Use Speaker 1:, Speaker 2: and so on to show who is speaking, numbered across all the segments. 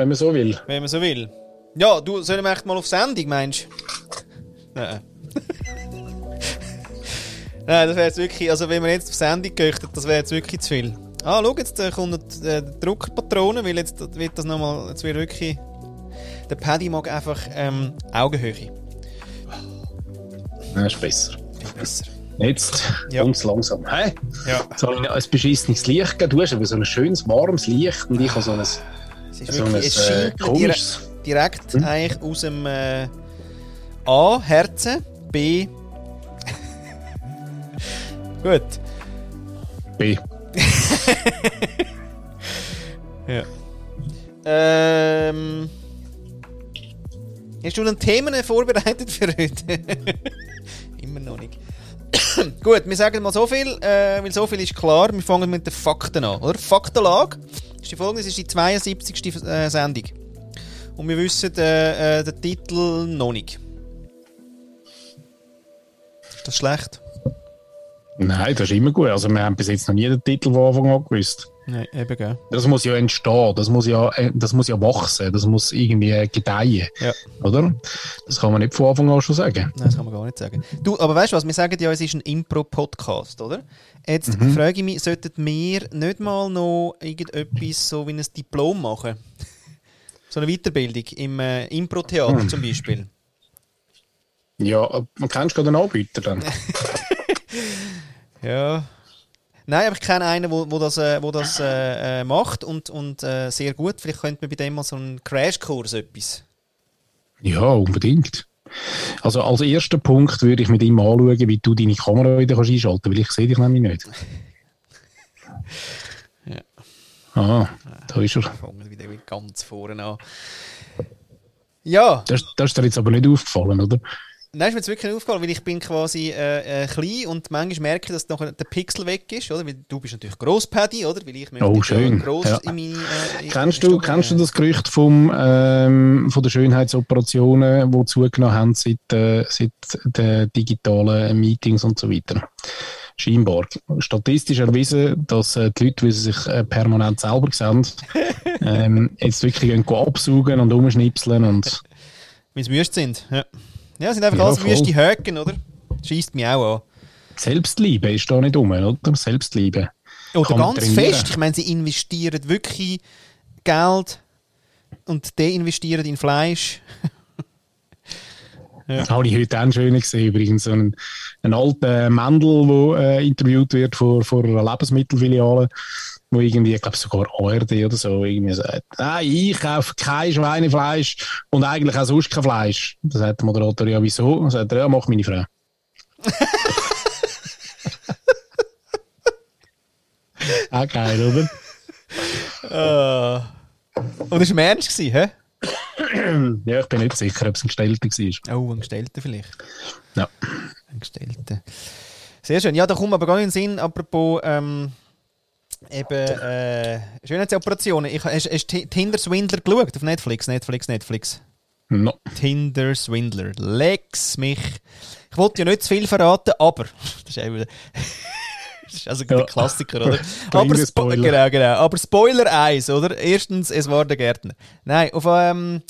Speaker 1: wenn man so will.
Speaker 2: Wenn man so will. Ja, du, sollen wir echt mal auf Sendung, meinst du? Nein. Nein, das wäre jetzt wirklich, also wenn wir jetzt auf Sendung gehöchten, das wäre jetzt wirklich zu viel. Ah, schau, jetzt äh, kommt äh, die Druckerpatrone, weil jetzt wird das nochmal, jetzt wird wirklich, der Paddy mag einfach ähm, Augenhöhe.
Speaker 1: Ja, ist besser.
Speaker 2: Besser.
Speaker 1: Jetzt
Speaker 2: Ja.
Speaker 1: kommt's langsam. Hä?
Speaker 2: Ja.
Speaker 1: Jetzt habe ich ein beschissenes Licht gegeben. Du hast aber so ein schönes, warmes Licht und ich habe so ein,
Speaker 2: Es ist
Speaker 1: so
Speaker 2: wirklich, es
Speaker 1: äh,
Speaker 2: scheint direkt,
Speaker 1: komisches.
Speaker 2: direkt
Speaker 1: Hm?
Speaker 2: eigentlich aus dem äh, A, Herzen, B. Gut.
Speaker 1: B.
Speaker 2: Ja. Ähm. Hast du noch Themen vorbereitet für heute? Immer noch nicht. Gut, wir sagen mal so viel, äh, weil so viel ist klar. Wir fangen mit den Fakten an, oder? Faktenlage ist die folgende, es ist die 72. äh, Sendung. Und wir wissen äh, äh, den Titel noch nicht. Ist das schlecht?
Speaker 1: Nein, das ist immer gut. Also wir haben bis jetzt noch nie den Titel von Anfang an gewusst.
Speaker 2: Nein, eben, gell?
Speaker 1: Das muss ja entstehen, das muss ja, äh, das muss ja wachsen, das muss irgendwie gedeihen,
Speaker 2: Ja.
Speaker 1: oder? Das kann man nicht von Anfang an schon sagen.
Speaker 2: Nein, das kann man gar nicht sagen. Du, aber weißt du was? Wir sagen ja, es ist ein Impro-Podcast, oder? Jetzt frage ich mich, sollten wir nicht mal noch irgendetwas so wie ein Diplom machen? so eine Weiterbildung im äh, Impro-Theater zum Beispiel.
Speaker 1: Ja, man kennst gerade einen Anbieter dann?
Speaker 2: Ja. Nein, aber ich kenne einen, wo, wo das, äh, wo das äh, äh, macht und, und äh, sehr gut. Vielleicht könnte man bei dem mal so einen Crashkurs etwas.
Speaker 1: ja, unbedingt. Also als ersten Punkt würde ich mit ihm anschauen, wie du deine Kamera wieder kannst einschalten kannst, weil ich sehe dich nämlich nicht.
Speaker 2: Ja.
Speaker 1: Ah, da ist er.
Speaker 2: Fangen wieder ganz vorne an. Ja.
Speaker 1: Das, das ist dir jetzt aber nicht aufgefallen, oder?
Speaker 2: Nein, ist mir jetzt wirklich aufgefallen, weil ich bin quasi äh, äh, klein und manchmal merke ich, dass nachher der Pixel weg ist, oder? Weil du bist natürlich gross, Paddy, oder? Weil ich
Speaker 1: Oh,
Speaker 2: ja
Speaker 1: schön.
Speaker 2: gross
Speaker 1: Ja.
Speaker 2: in meine... Äh,
Speaker 1: Kennst du, kennst du
Speaker 2: äh,
Speaker 1: das Gerücht vom, ähm, von den Schönheitsoperationen, die zugenommen haben seit, äh, seit den digitalen Meetings und so weiter? Scheinbar. Statistisch erwiesen, dass äh, die Leute, wie sie sich äh, permanent selber sehen, ähm, jetzt wirklich gehen absaugen und umschnipseln und
Speaker 2: Weil sie wüst sind. Ja, ja sind einfach
Speaker 1: Ja,
Speaker 2: alles wüste Höken, oder? Schießt mich auch an.
Speaker 1: Selbstliebe ist da nicht um, oder? Selbstliebe.
Speaker 2: Oder
Speaker 1: Kann
Speaker 2: ganz fest. Ich meine, sie investieren wirklich Geld und deinvestieren in Fleisch.
Speaker 1: Das habe ich heute auch schönen gesehen, übrigens. So ein, ein alter Mendel, der äh, interviewt wird vor, vor einer Lebensmittelfiliale, wo irgendwie, ich glaube sogar ARD oder so, irgendwie sagt, nein, ich kaufe kein Schweinefleisch und eigentlich auch sonst kein Fleisch. Da sagt der Moderator, ja, wieso? Dann sagt er, ja, mach meine Frau. auch geil, oder?
Speaker 2: Und das war Ernst, gewesen, hä?
Speaker 1: Ja, ich bin nicht sicher, ob es ein Gestellter war.
Speaker 2: Oh, ein Gestellter vielleicht.
Speaker 1: Ja.
Speaker 2: Ein Gestellter. Sehr schön. Ja, da kommt aber gar nicht in den Sinn, apropos ähm, eben äh, Schönheitsoperationen. Ich, hast, du Tinder Swindler geschaut auf Netflix? Netflix, Netflix.
Speaker 1: No.
Speaker 2: Tinder Swindler. Lex mich. Ich wollte ja nicht zu viel verraten, aber. Das ist, eben, das ist also
Speaker 1: Ja.
Speaker 2: der Klassiker, oder? Aber
Speaker 1: Spoiler.
Speaker 2: genau, genau. Aber Spoiler 1, oder? Erstens, es war der Gärtner. Nein, auf, ähm,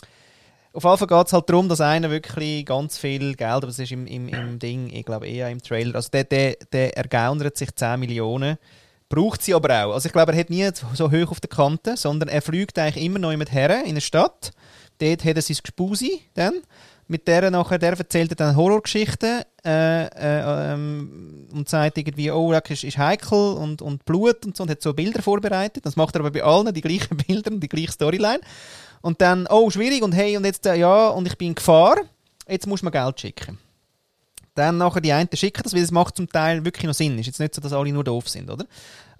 Speaker 2: auf Fall geht es halt darum, dass einer wirklich ganz viel Geld, aber das ist im, im, im Ding, ich glaube eher im Trailer, also der, der, der ergaunert sich 10 Millionen, braucht sie aber auch. Also ich glaube, er hat nie so hoch auf der Kante, sondern er fliegt eigentlich immer noch jemand her in eine Stadt. Dort hat er sein Gespusi dann. Mit der nachher, der erzählt er dann Horrorgeschichten äh, äh, ähm, und sagt irgendwie, oh, das ist, ist heikel und, und Blut und so und hat so Bilder vorbereitet. Das macht er aber bei allen die gleichen Bilder und die gleiche Storyline. Und dann, oh, schwierig und hey, und jetzt, äh, ja, und ich bin in Gefahr, jetzt muss man Geld schicken. Dann nachher die einen schicken das, weil es macht zum Teil wirklich noch Sinn. Ist jetzt nicht so, dass alle nur doof sind, oder?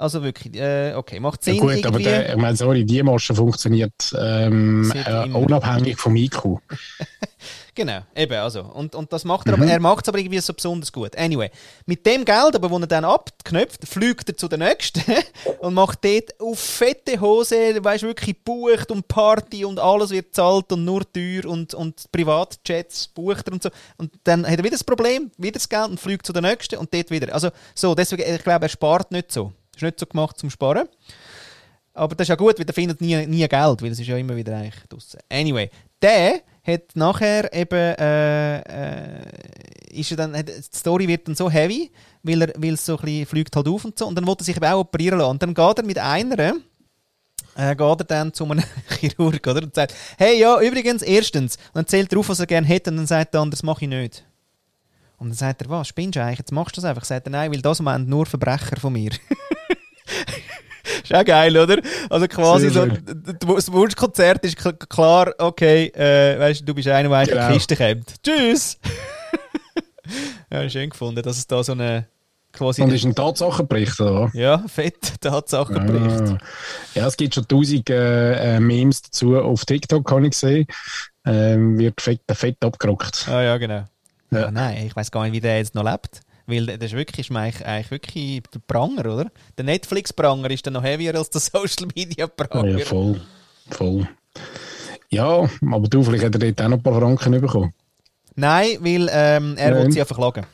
Speaker 2: Also wirklich, äh, okay, macht Sinn
Speaker 1: Ja, gut, aber
Speaker 2: irgendwie.
Speaker 1: der, ich meine, sorry, die Masche funktioniert ähm, äh, unabhängig vom IQ.
Speaker 2: Genau, eben, also. Und, und das macht er, aber er macht es aber irgendwie so besonders gut. Anyway, mit dem Geld, aber, das er dann abknöpft, fliegt er zu der nächsten und macht dort auf fette Hose, weißt wirklich bucht und Party und alles wird zahlt und nur teuer und, und Privatjets bucht er und so. Und dann hat er wieder das Problem, wieder das Geld und fliegt zu der nächsten und dort wieder. Also, so, deswegen, ich glaube, er spart nicht so. Ist nicht so gemacht zum Sparen. Aber das ist ja gut, weil der findet nie, nie Geld, weil es ist ja immer wieder eigentlich draussen. Anyway, der hat nachher eben, äh, äh, ist er dann, hat, die Story wird dann so heavy, weil er, weil so ein bisschen fliegt halt auf und so, und dann wollte er sich eben auch operieren lassen. Und dann geht er mit einer, äh, geht er dann zu einem Chirurg, oder? Und sagt, hey, ja, übrigens, erstens, und dann zählt er auf, was er gerne hätte, und dann sagt der andere, das mache ich nicht. Und dann sagt er, was, spinnst du eigentlich? Jetzt machst du das einfach. Sagt er, nein, weil das meint nur Verbrecher von mir. ist auch geil, oder? Also quasi so, das Wunschkonzert ist klar, okay, äh, weißt, du bist einer, der eigentlich genau. die Kiste kommt. Tschüss! ja, schön gefunden, dass es da so eine quasi...
Speaker 1: Und ist ein Tatsachenbericht, oder?
Speaker 2: Ja, fett Tatsachenbericht.
Speaker 1: Ah. Ja, es gibt schon tausend äh, äh, Memes dazu auf TikTok, kann ich sehen. Ähm, wird fett, fett abgerockt.
Speaker 2: Ah ja, genau. Ja. Ah, nein, ich weiß gar nicht, wie der jetzt noch lebt. Weil das ist wirklich, ist eigentlich, eigentlich wirklich der Pranger, oder? Der Netflix-Pranger ist dann noch heavier als der Social-Media-Pranger.
Speaker 1: Ja, voll. Voll. Ja, aber du, vielleicht hat er dort auch noch ein paar Franken bekommen.
Speaker 2: Nein, weil ähm, er Nein. will sie ja verklagen.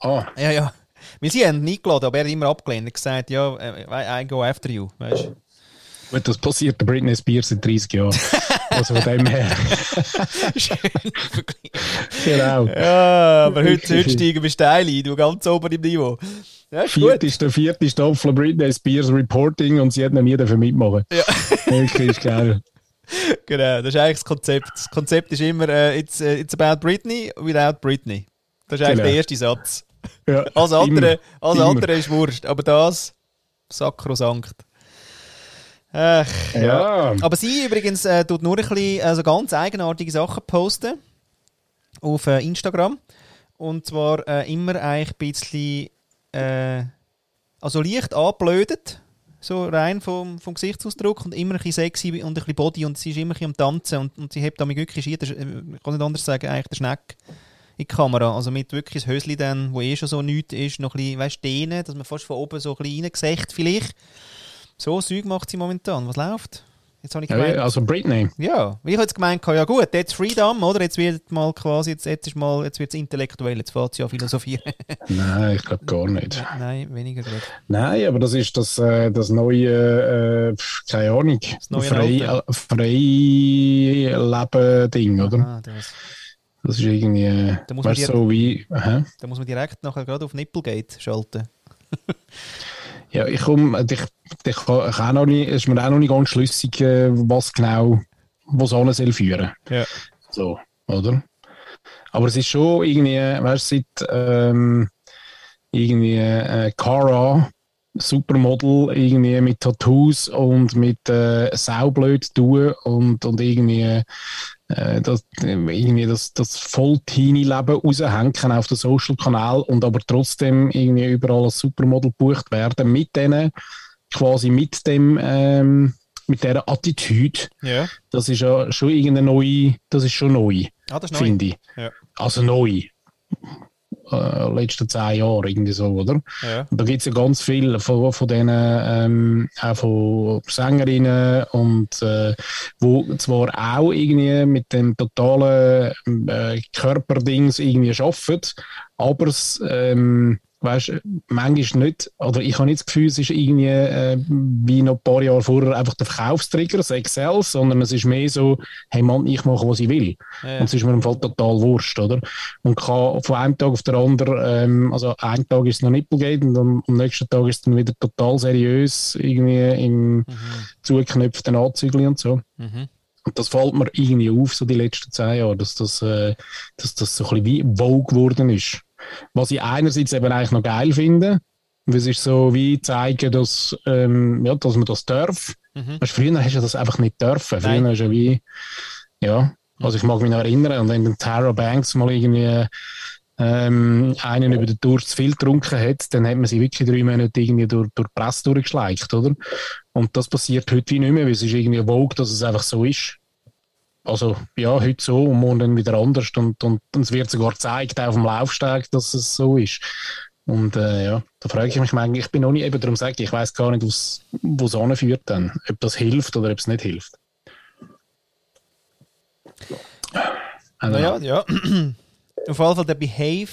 Speaker 1: Ah.
Speaker 2: Ja, ja. Weil sie haben ihn eingeladen, aber er hat immer abgelehnt. Er hat gesagt, ja, äh, I go after you, weißt?
Speaker 1: Gut, das passiert der Britney Spears seit 30 Jahren. also von dem her.
Speaker 2: Schön
Speaker 1: Genau.
Speaker 2: Ja, aber heute, heute steigen wir steil ein, du ganz oben im Niveau.
Speaker 1: Ja, vierte, ist der vierte Staffel Britney Spears Reporting und sie hat noch nie dafür mitmachen.
Speaker 2: Ja.
Speaker 1: Wirklich ist geil.
Speaker 2: Genau, das ist eigentlich das Konzept. Das Konzept ist immer, uh, it's, uh, it's about Britney without Britney. Das ist eigentlich genau. der erste Satz.
Speaker 1: Ja,
Speaker 2: alles andere, alles andere ist Wurscht, aber das, sakrosankt. Ach, ja. ja. Aber sie übrigens äh, tut nur ein bisschen, also ganz eigenartige Sachen posten auf äh, Instagram. Und zwar äh, immer eigentlich ein bisschen, äh, also leicht angeblödet, so rein vom, vom Gesichtsausdruck und immer ein bisschen sexy und ein bisschen Body und sie ist immer ein bisschen am Tanzen und, und sie hebt damit wirklich, ich kann nicht anders sagen, eigentlich der Schneck in die Kamera. Also mit wirklich das Hösli dann, wo eh schon so nichts ist, noch ein bisschen, weißt, dehnen, dass man fast von oben so ein bisschen reingesehen vielleicht. So Zeug macht sie momentan. Was läuft?
Speaker 1: Jetzt habe ich gemeint, also Britney.
Speaker 2: Ja, ich habe jetzt gemeint, ja gut, jetzt Freedom, oder? Jetzt wird mal quasi, jetzt, jetzt ist mal, jetzt wird es intellektuell, jetzt fährt sie ja philosophieren.
Speaker 1: Nein, ich glaube gar nicht.
Speaker 2: Nein, weniger gut.
Speaker 1: Nein, aber das ist das, äh, das neue, äh, keine Ahnung, das neue frei, frei Leben-Ding, oder? Aha, das. das ist irgendwie, äh, weißt, so wie...
Speaker 2: Hä? Da muss man direkt nachher gerade auf Nipplegate schalten.
Speaker 1: Ja, ich komme, ich, ich, ich auch noch nicht, ist mir auch noch nicht ganz schlüssig, äh, was genau, was alles soll führen.
Speaker 2: Ja.
Speaker 1: So, oder? Aber es ist schon irgendwie, weißt du, seit ähm, irgendwie äh, Cara, Supermodel, irgendwie mit Tattoos und mit äh, saublöd tun und, und irgendwie äh, das, irgendwie das, das Voll-Teenie-Leben raushängen auf den Social-Kanal und aber trotzdem irgendwie überall als Supermodel gebucht werden mit denen, quasi mit dem, ähm, mit dieser Attitüde.
Speaker 2: Ja.
Speaker 1: Das ist ja schon irgendeine neue, das ist schon neu,
Speaker 2: ah,
Speaker 1: finde ich.
Speaker 2: Ja.
Speaker 1: Also neu äh, letzten zehn Jahren, irgendwie so, oder?
Speaker 2: Ja.
Speaker 1: Da gibt es ja ganz viel von, von denen, ähm, auch von Sängerinnen und äh, wo zwar auch irgendwie mit dem totalen äh, Körperdings irgendwie arbeiten, aber es ähm, weißt, manchmal nicht, oder ich habe nicht das Gefühl, es ist irgendwie äh, wie noch ein paar Jahre vorher einfach der Verkaufstrigger, das Excel, sondern es ist mehr so, hey Mann, ich mache, was ich will. Ja. Und es ist mir im Fall total wurscht, oder? Und kann von einem Tag auf den anderen, ähm, also einen Tag ist es noch Nippelgate und am, am, nächsten Tag ist es dann wieder total seriös, irgendwie im mhm. zugeknöpften Anzügel und so.
Speaker 2: Mhm.
Speaker 1: Und das fällt mir irgendwie auf, so die letzten zehn Jahre, dass das, äh, dass das so ein bisschen wie Vogue geworden ist. Was ich einerseits eben eigentlich noch geil finde, weil es ist so wie zeigen, dass, ähm, ja, dass man das darf. Mhm. Weißt, früher hast du das einfach nicht dürfen. Früher Nein. hast du wie, ja, also ich mag mich noch erinnern, und wenn Tara Banks mal irgendwie ähm, einen über den Tour zu viel getrunken hat, dann hat man sie wirklich drei Monate irgendwie durch, durch die Presse durchgeschleicht, oder? Und das passiert heute wie nicht mehr, weil es ist irgendwie Vogue, dass es einfach so ist. Also ja, heute so und morgen dann wieder anders und, und, und es wird sogar gezeigt auf dem Laufsteg, dass es so ist. Und äh, ja, da frage ich mich manchmal, ich bin noch nicht eben darum sage ich weiß gar nicht, wo es anführt dann, ob das hilft oder ob es nicht hilft.
Speaker 2: Also, naja, ja. auf jeden Fall der Behave,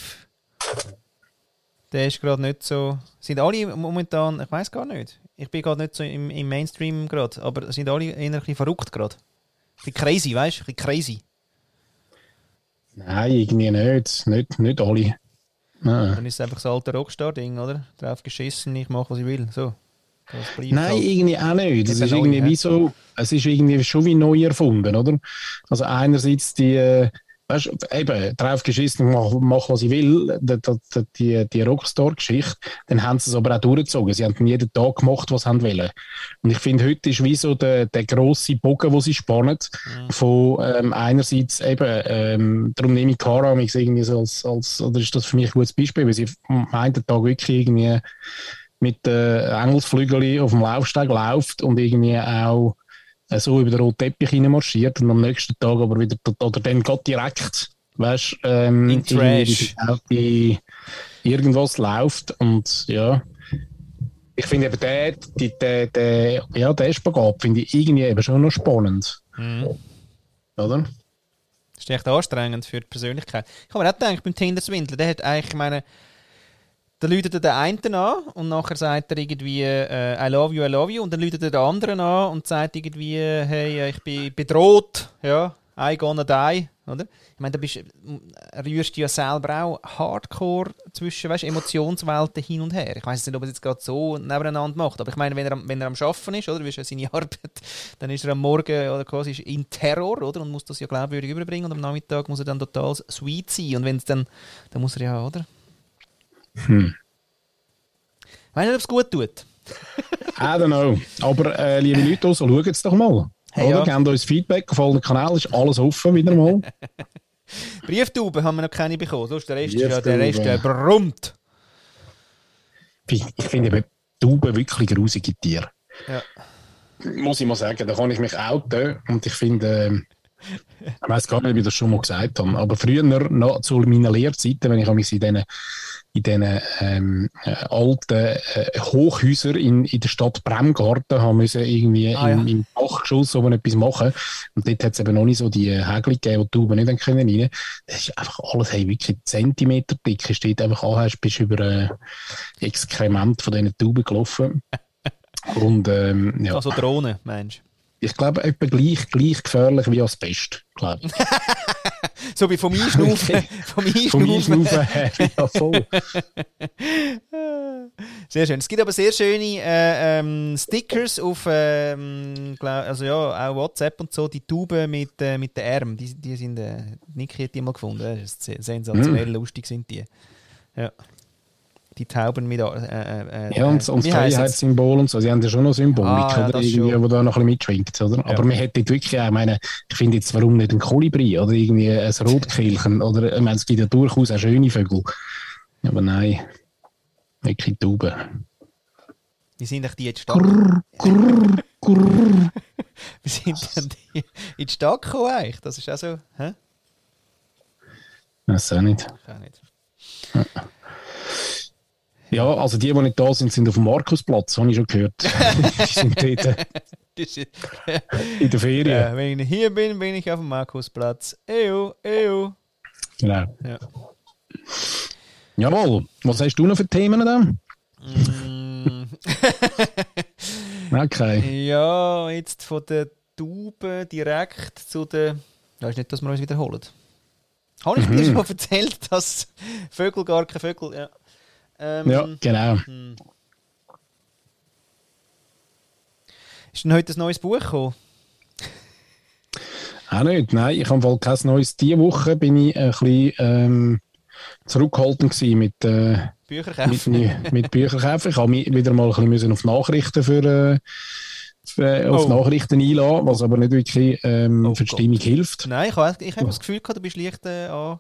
Speaker 2: der ist gerade nicht so. Sind alle momentan, ich weiß gar nicht. Ich bin gerade nicht so im, im Mainstream gerade, aber sind alle eher ein bisschen verrückt gerade. Ein bisschen crazy, weißt du? Ein bisschen crazy.
Speaker 1: Nein, irgendwie nicht. Nicht, nicht alle. Nein.
Speaker 2: Dann ist es einfach das alte Rockstar-Ding, oder? Drauf geschissen, ich mache, was ich will. So.
Speaker 1: Nein,
Speaker 2: halt.
Speaker 1: irgendwie auch nicht. Es ist irgendwie wie so, es ist irgendwie schon wie neu erfunden, oder? Also einerseits die, äh, weißt eben, drauf geschissen, mach, mach was ich will, die, die, die, Rockstar-Geschichte, dann haben sie es aber auch durchgezogen. Sie haben jeden Tag gemacht, was sie wollen. Und ich finde, heute ist wie so der, der grosse Bogen, wo sie spannen, von ähm, einerseits eben, ähm, darum nehme ich Cara mich irgendwie so als, als, oder ist das für mich ein gutes Beispiel, weil sie am einen Tag wirklich irgendwie mit äh, Engelsflügel auf dem Laufsteg läuft und irgendwie auch so über den roten Teppich marschiert und am nächsten Tag aber wieder, oder dann geht direkt, weißt ähm,
Speaker 2: In Trash.
Speaker 1: irgendwie irgendwas läuft und ja. Ich finde eben der, die, der, der, ja, der Spagat finde ich irgendwie eben schon noch spannend,
Speaker 2: Mhm.
Speaker 1: oder?
Speaker 2: Das ist echt anstrengend für die Persönlichkeit. Ich habe mir auch gedacht, beim Tinder-Swindler, der hat eigentlich, ich meine, da läutet er den einen an und nachher sagt er irgendwie äh, I love you, I love you und dann läutet er den anderen an und sagt irgendwie hey, äh, ich bin bedroht, ja, I gonna die, oder? Ich meine, da bist, äh, rührst du ja selber auch hardcore zwischen weißt, Emotionswelten hin und her. Ich weiß nicht, ob er es jetzt gerade so nebeneinander macht, aber ich meine, wenn er, am- wenn er am Schaffen ist, oder, wie ist ja seine Arbeit, dann ist er am Morgen oder quasi in Terror, oder, und muss das ja glaubwürdig überbringen und am Nachmittag muss er dann total sweet sein und wenn es dann, dann muss er ja, oder?
Speaker 1: Hm.
Speaker 2: Ich weiß nicht, ob es gut tut.
Speaker 1: I don't know. Aber äh, liebe Leute, also, schaut es doch mal.
Speaker 2: Hey,
Speaker 1: oder?
Speaker 2: ja.
Speaker 1: Gebt uns Feedback auf allen Kanälen, ist alles offen wieder mal.
Speaker 2: Brieftauben haben wir noch keine bekommen, sonst der Rest, ist ja, der. Rest äh, brummt.
Speaker 1: Ich ich finde eben Tauben wirklich grusige Tiere.
Speaker 2: Ja.
Speaker 1: Muss ich mal sagen, da kann ich mich outen. Und ich finde, ähm, ich weiß gar nicht, wie ich das schon mal gesagt habe, aber früher, noch zu meiner Lehrzeiten, wenn ich mich in diesen in diesen ähm, äh, alten äh, Hochhäusern in, in der Stadt Bremgarten haben müssen irgendwie
Speaker 2: Ah,
Speaker 1: im,
Speaker 2: ja.
Speaker 1: im Dachgeschoss oben etwas machen. Und dort hat es eben noch nicht so die äh, Hägel gegeben, die die Tauben nicht haben können rein. Das ist einfach alles, hey, wirklich Zentimeter dick. Ist dort einfach anhast, bist über äh, Exkrement von diesen Tauben gelaufen. Und ähm, ja,
Speaker 2: Also Drohnen, Mensch.
Speaker 1: ich glaube, etwa gleich, gleich gefährlich wie Asbest, glaube ich.
Speaker 2: So wie vom Einschnaufen. vom Einschnaufen.
Speaker 1: Ja voll.
Speaker 2: Sehr schön. Es gibt aber sehr schöne äh, ähm, Stickers auf, ähm, also ja, auch WhatsApp und so, die Tauben mit, äh, mit den Armen, die, die sind, äh, Niki hat die mal gefunden, das ist sensationell
Speaker 1: Mm.
Speaker 2: lustig sind die. Ja. Die Tauben mit, äh, äh, äh,
Speaker 1: Ja, und, und das? Freiheitssymbol und so, sie haben ja schon noch Symbolik,
Speaker 2: Ah, ja,
Speaker 1: oder?
Speaker 2: das
Speaker 1: Irgendwie,
Speaker 2: schon.
Speaker 1: wo da noch ein bisschen mitschwingt, oder? Aber
Speaker 2: Ja.
Speaker 1: man hätte wirklich auch, ich meine, ich finde jetzt, warum nicht ein Kolibri oder irgendwie ein Rotkehlchen oder, ich meine, es gibt ja durchaus auch schöne Vögel. Aber nein, wirklich Tauben.
Speaker 2: Wie sind die jetzt stark? Wie sind denn die in die Stadt gekommen eigentlich? Das ist auch so, hä?
Speaker 1: Weiß auch nicht.
Speaker 2: Ich auch nicht.
Speaker 1: Ja, also die, die nicht da sind, sind auf dem Markusplatz, habe ich schon gehört. die sind dort äh, in der Ferien.
Speaker 2: äh, wenn ich hier bin, bin ich auf dem Markusplatz. Ew, ew.
Speaker 1: Genau.
Speaker 2: Ja.
Speaker 1: Jawohl. Was hast du noch für Themen da?
Speaker 2: Mm,
Speaker 1: Okay.
Speaker 2: ja, jetzt von der Taube direkt zu der. Ja, ist nicht, dass wir uns wiederholen. Habe ich dir
Speaker 1: Mhm.
Speaker 2: schon erzählt, dass Vögel gar keine Vögel. Ja, ähm,
Speaker 1: Ja, genau.
Speaker 2: hm. Ist denn heute ein neues Buch gekommen?
Speaker 1: Auch nicht. Nein, ich habe wohl kein neues. Diese Woche bin ich ein bisschen ähm, zurückhaltend gewesen mit, äh,
Speaker 2: Bücher
Speaker 1: mit, mit Bücherkäufen. Ich habe mich wieder mal ein bisschen auf Nachrichten für, äh, für auf
Speaker 2: Oh.
Speaker 1: Nachrichten einladen, was aber nicht wirklich ähm,
Speaker 2: Oh
Speaker 1: für die. Stimmung hilft.
Speaker 2: Nein, ich habe ich hab das Gefühl gehabt, du bist leicht äh, an.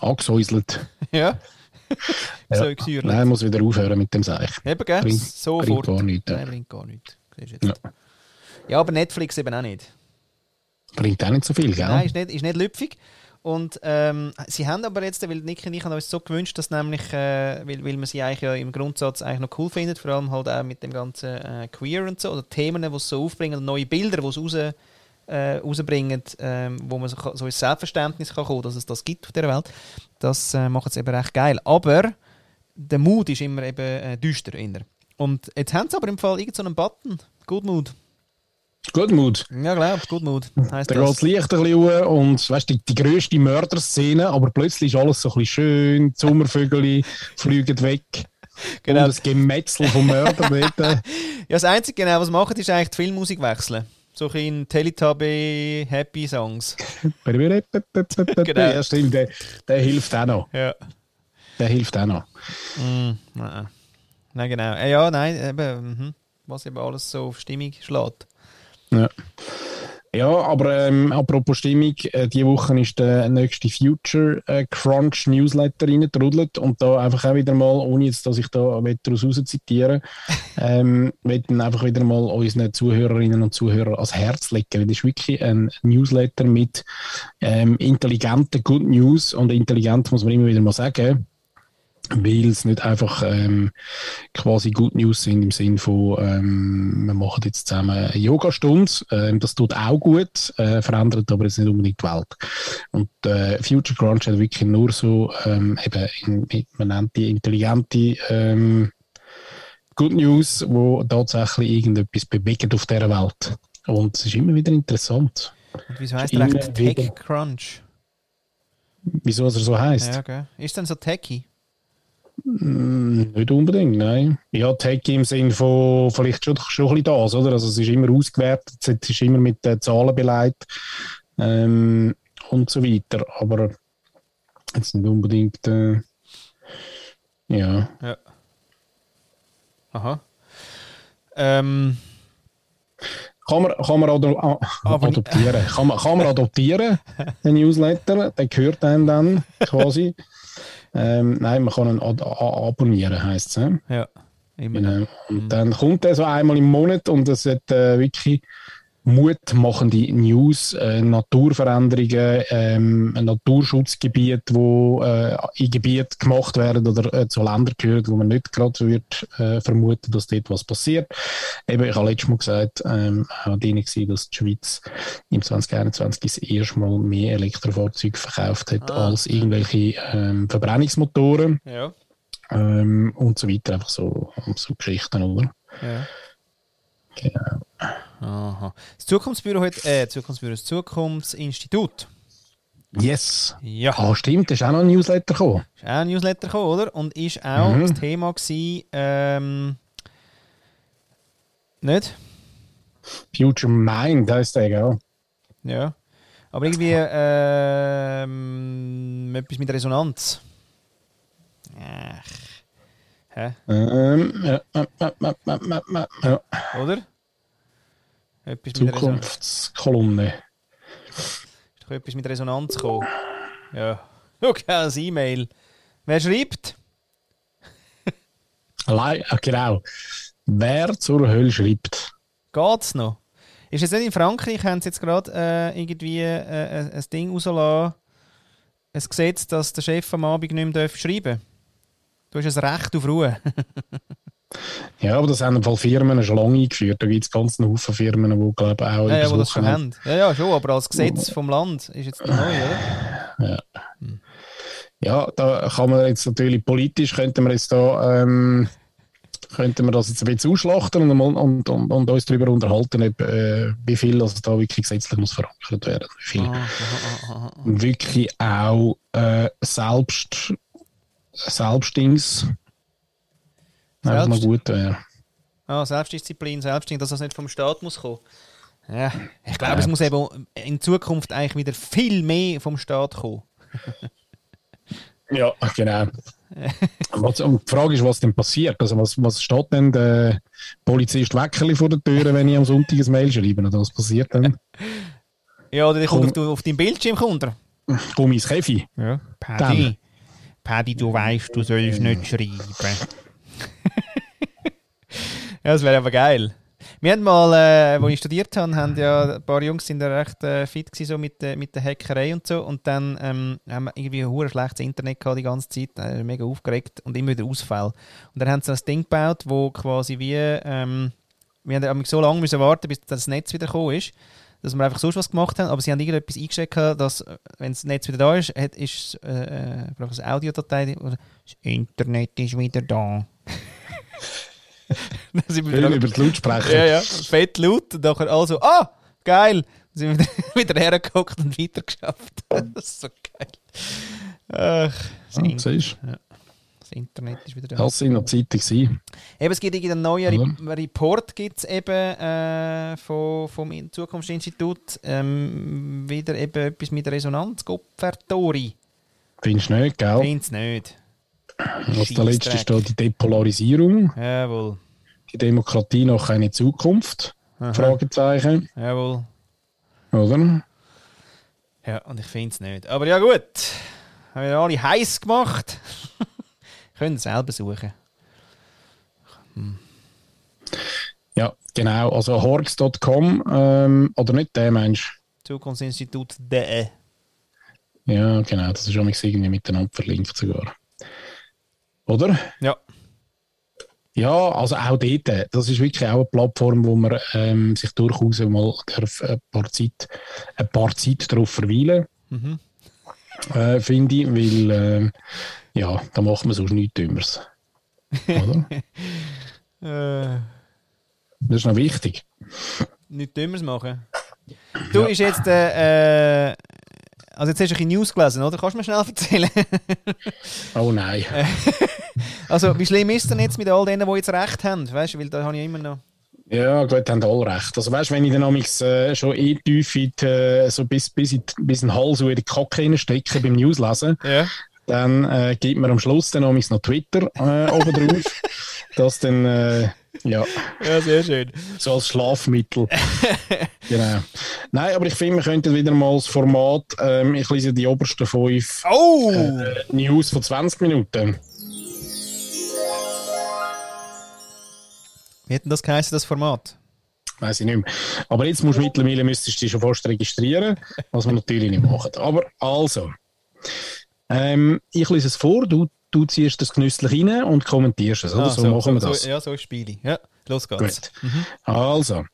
Speaker 1: Angesäuselt.
Speaker 2: Ja.
Speaker 1: Ja.
Speaker 2: So.
Speaker 1: Nein, muss wieder aufhören mit dem Seich.
Speaker 2: Eben, gell?
Speaker 1: Bringt-
Speaker 2: Sofort.
Speaker 1: bringt gar nichts, ja.
Speaker 2: Nein, bringt gar nichts. Jetzt. Ja. aber Netflix eben auch nicht.
Speaker 1: Bringt auch nicht so viel, gell?
Speaker 2: Nein, ist nicht, ist nicht lüpfig. Und ähm, sie haben aber jetzt, weil Nick und ich haben uns so gewünscht, dass nämlich, äh, weil, weil man sie eigentlich ja im Grundsatz eigentlich noch cool findet, vor allem halt auch mit dem ganzen äh, Queer und so, oder Themen, die sie so aufbringen, neue Bilder, die sie raus, äh, rausbringen, ähm, wo man so, so ins Selbstverständnis kann kommen, dass es das gibt auf dieser Welt. Das äh, macht es eben recht geil. Aber der Mut ist immer eben äh, düster. Inner. und jetzt haben sie aber im Fall irgendeinen so Button. Good Mood.
Speaker 1: Good Mood.
Speaker 2: Ja, glaub, Good Mood. Heißt
Speaker 1: da geht das Licht ein bisschen und weißt, die, die grösste Mörderszene, aber plötzlich ist alles so ein bisschen schön, die Sommervögel fliegen weg. Genau. Und das Gemetzel vom Mörder
Speaker 2: ja, das Einzige, genau, was machen, ist eigentlich die Filmmusik wechseln. So ein Teletubby Happy Songs.
Speaker 1: genau. Ja, stimmt, der, der hilft auch noch.
Speaker 2: Ja.
Speaker 1: Der hilft auch noch.
Speaker 2: Mm, nein. nein, genau. Äh, ja, nein, eben, mhm. was eben alles so auf Stimmung schlägt.
Speaker 1: Ja. Ja, aber ähm, apropos Stimmung, äh, diese Woche ist der nächste Future äh, Crunch Newsletter reingetrudelt und da einfach auch wieder mal, ohne jetzt, dass ich da daraus raus zitiere, ähm, möchten einfach wieder mal unseren Zuhörerinnen und Zuhörern ans Herz legen. Das ist wirklich ein Newsletter mit ähm, intelligenten Good News und intelligent muss man immer wieder mal sagen weil es nicht einfach ähm, quasi Good News sind im Sinn von, ähm, wir machen jetzt zusammen eine Yoga-Stunde, ähm, das tut auch gut, äh, verändert aber jetzt nicht unbedingt die Welt. Und äh, Future Crunch hat wirklich nur so, ähm, eben, in, man nennt die intelligente ähm, Good News, wo tatsächlich irgendetwas bewegt auf dieser Welt. Und es ist immer wieder interessant.
Speaker 2: Und wieso heißt er eigentlich Tech Crunch?
Speaker 1: Wieso er so heißt?
Speaker 2: Ja, okay. Ist denn so techy?
Speaker 1: Mm, nicht unbedingt, nein. Ja, Tech im Sinn von vielleicht schon, schon ein bisschen das, oder? Also es ist immer ausgewertet, es ist immer mit den Zahlen beleidigt ähm, und so weiter. Aber jetzt nicht unbedingt, äh, ja.
Speaker 2: Ja. Aha. Ähm.
Speaker 1: Kann man, kann man ado adoptieren. kann, man, kann man adoptieren, den Newsletter. Der gehört einem dann quasi. Ähm, nein, man kann ihn abonnieren, heisst es.
Speaker 2: Ja, ja immer.
Speaker 1: Genau. Und mhm. dann kommt er so einmal im Monat und es hat äh, wirklich mutmachende News, äh, Naturveränderungen, ähm, Naturschutzgebiet, wo äh, in Gebiet gemacht werden oder äh, zu Ländern gehören, wo man nicht gerade wird äh, vermuten, dass dort was passiert. Eben, ich habe letztes Mal gesagt, ähm, auch denen gesehen, dass die Schweiz im 2021 das erste Mal mehr Elektrofahrzeuge verkauft hat ah. als irgendwelche ähm, Verbrennungsmotoren.
Speaker 2: Ja.
Speaker 1: Ähm, und so weiter, einfach so, so Geschichten, oder?
Speaker 2: Ja. Genau. Aha. Das Zukunftsbüro hat, äh, Zukunftsbüro, das Zukunftsinstitut.
Speaker 1: Yes.
Speaker 2: Ja.
Speaker 1: Ah, stimmt, ist auch noch ein Newsletter gekommen.
Speaker 2: Ist auch ein Newsletter gekommen, oder? Und ist auch mhm. das Thema gewesen, ähm, nicht?
Speaker 1: Future Mind heisst der, gell?
Speaker 2: Ja. Aber irgendwie ähm, etwas mit Resonanz. Ach. Hä?
Speaker 1: Ähm, ja, ja, ja,
Speaker 2: Oder?
Speaker 1: Etwas Zukunftskolumne.
Speaker 2: Ist doch etwas mit Resonanz gekommen. Ja. Okay, als E-Mail. Wer schreibt?
Speaker 1: Allein, genau. Wer zur Hölle schreibt?
Speaker 2: Geht's noch? Ist es nicht in Frankreich, haben sie jetzt gerade äh, irgendwie äh, ein Ding rausgelassen, ein Gesetz, dass der Chef am Abend nicht mehr schreiben darf? Du hast ein Recht auf Ruhe.
Speaker 1: ja, aber das haben im Fall Firmen schon lange eingeführt. Da gibt es ganz einen Haufen Firmen, die glaube ich auch
Speaker 2: ja, ja, wo das schon haben. Ja, ja, schon, aber als Gesetz vom Land ist jetzt neu, oder?
Speaker 1: Ja. Hm. Ja, da kann man jetzt natürlich politisch, könnte man jetzt da ähm, könnte man das jetzt ein bisschen ausschlachten und, und, und, und uns darüber unterhalten, ob, äh, wie viel also da wirklich gesetzlich muss verankert werden. Wie viel ah, wirklich auch äh, selbst Selbstdings
Speaker 2: Selbst
Speaker 1: noch gut wäre.
Speaker 2: Ah, Selbstdisziplin, Selbstding, dass das nicht vom Staat muss kommen. Ja, ich glaube, ja. es muss eben in Zukunft eigentlich wieder viel mehr vom Staat kommen.
Speaker 1: ja, genau. was, und die Frage ist, was denn passiert. Also was, was steht denn der Polizist Weckerli vor der Tür, wenn ich am Sonntag ein Mail schreibe? Oder was passiert dann?
Speaker 2: Ja, oder der kommt auf, auf deinem Bildschirm. Kommt er.
Speaker 1: Komm ins Käfi.
Speaker 2: Ja, Paddy. Paddy, du weißt, du sollst nicht schreiben. ja, das wäre aber geil. Wir haben mal, äh, wo ich studiert habe, haben ja ein paar Jungs sind ja recht äh, fit gewesen, so mit, äh, mit der Hackerei und so. Und dann ähm, haben wir irgendwie ein schlechtes Internet gehabt die ganze Zeit, äh, mega aufgeregt und immer wieder Ausfall. Und dann haben sie ein Ding gebaut, wo quasi wie, ähm, wir haben so lange müssen warten, bis das Netz wieder gekommen ist dass wir einfach sonst was gemacht haben, aber sie haben irgendetwas eingeschickt, dass, äh, wenn das Netz wieder da ist, hat, ist äh, äh, eine Audiodatei oder das Internet ist wieder da. Dann sind wir wieder,
Speaker 1: über die Lautsprecher.
Speaker 2: ja, ja, fett laut und nachher also, ah, geil. Dann sind wir wieder, wieder hergeguckt und weitergeschafft. Das ist so geil. Ach, das,
Speaker 1: Ah, siehst du?
Speaker 2: Das Internet ist wieder da.
Speaker 1: Das sind noch Zeiten gewesen.
Speaker 2: Eben, es gibt einen neuen
Speaker 1: Ja.
Speaker 2: Re Report gibt's eben, äh, vom, vom In- Zukunftsinstitut. Ähm, wieder eben etwas mit Resonanzkopfvertori.
Speaker 1: Findest du nicht, gell?
Speaker 2: Find's nicht.
Speaker 1: Was der letzte steht, die Depolarisierung,
Speaker 2: Jawohl.
Speaker 1: die Demokratie noch eine Zukunft?
Speaker 2: Aha.
Speaker 1: Fragezeichen,
Speaker 2: Jawohl.
Speaker 1: oder?
Speaker 2: Ja, und ich find's nicht. Aber ja gut. Haben wir alle heiß gemacht. Können selber suchen.
Speaker 1: Ja, genau. Also horx.com, ähm, oder nicht der Mensch?
Speaker 2: Zukunftsinstitut.de.
Speaker 1: Ja, genau. Das ist schon irgendwie miteinander verlinkt sogar. Oder?
Speaker 2: Ja.
Speaker 1: Ja, also auch dort. Das ist wirklich auch eine Plattform, wo man ähm, sich durchaus mal ein paar Zeit, ein paar Zeit darauf verweilen
Speaker 2: Mhm.
Speaker 1: Äh, finde ich, weil ähm, ja, da macht man sonst nichts Dümmeres. Oder?
Speaker 2: Äh,
Speaker 1: Das ist noch wichtig.
Speaker 2: nichts Dümmeres machen. Du, ist jetzt. Äh, äh, also, jetzt hast du ein bisschen News gelesen, oder? Kannst du mir schnell erzählen?
Speaker 1: Oh nein.
Speaker 2: also, wie schlimm ist denn jetzt mit all denen, die jetzt Recht haben? Weißt du, weil da habe ich immer noch.
Speaker 1: Ja, gut, haben alle recht. Also weißt, wenn ich dann amigs, äh, schon eh tief in die, äh, so bis, bis, in, bis in den Hals in die Kacke reinstecke beim News lesen,
Speaker 2: Ja.
Speaker 1: dann äh, gibt mir am Schluss dann amigs noch Twitter äh, oben drauf, das dann, äh, ja,
Speaker 2: Ja, sehr schön.
Speaker 1: so als Schlafmittel. genau. Nein, aber ich finde, wir könnten wieder mal das Format, ähm, ich lese die obersten fünf
Speaker 2: Oh!
Speaker 1: äh, News von 20 Minuten.
Speaker 2: Wie denn das geheißen, das Format?
Speaker 1: Weiß ich nicht mehr. Aber jetzt musst du mittlerweile müsstest du dich schon fast registrieren, was wir natürlich nicht machen. Aber also, ähm, ich lese es vor, du, du ziehst das genüsslich rein und kommentierst es. Oder?
Speaker 2: Ah,
Speaker 1: so, machen wir das.
Speaker 2: So, ja, so Spiele. Ja, los geht's.
Speaker 1: Gut. Also,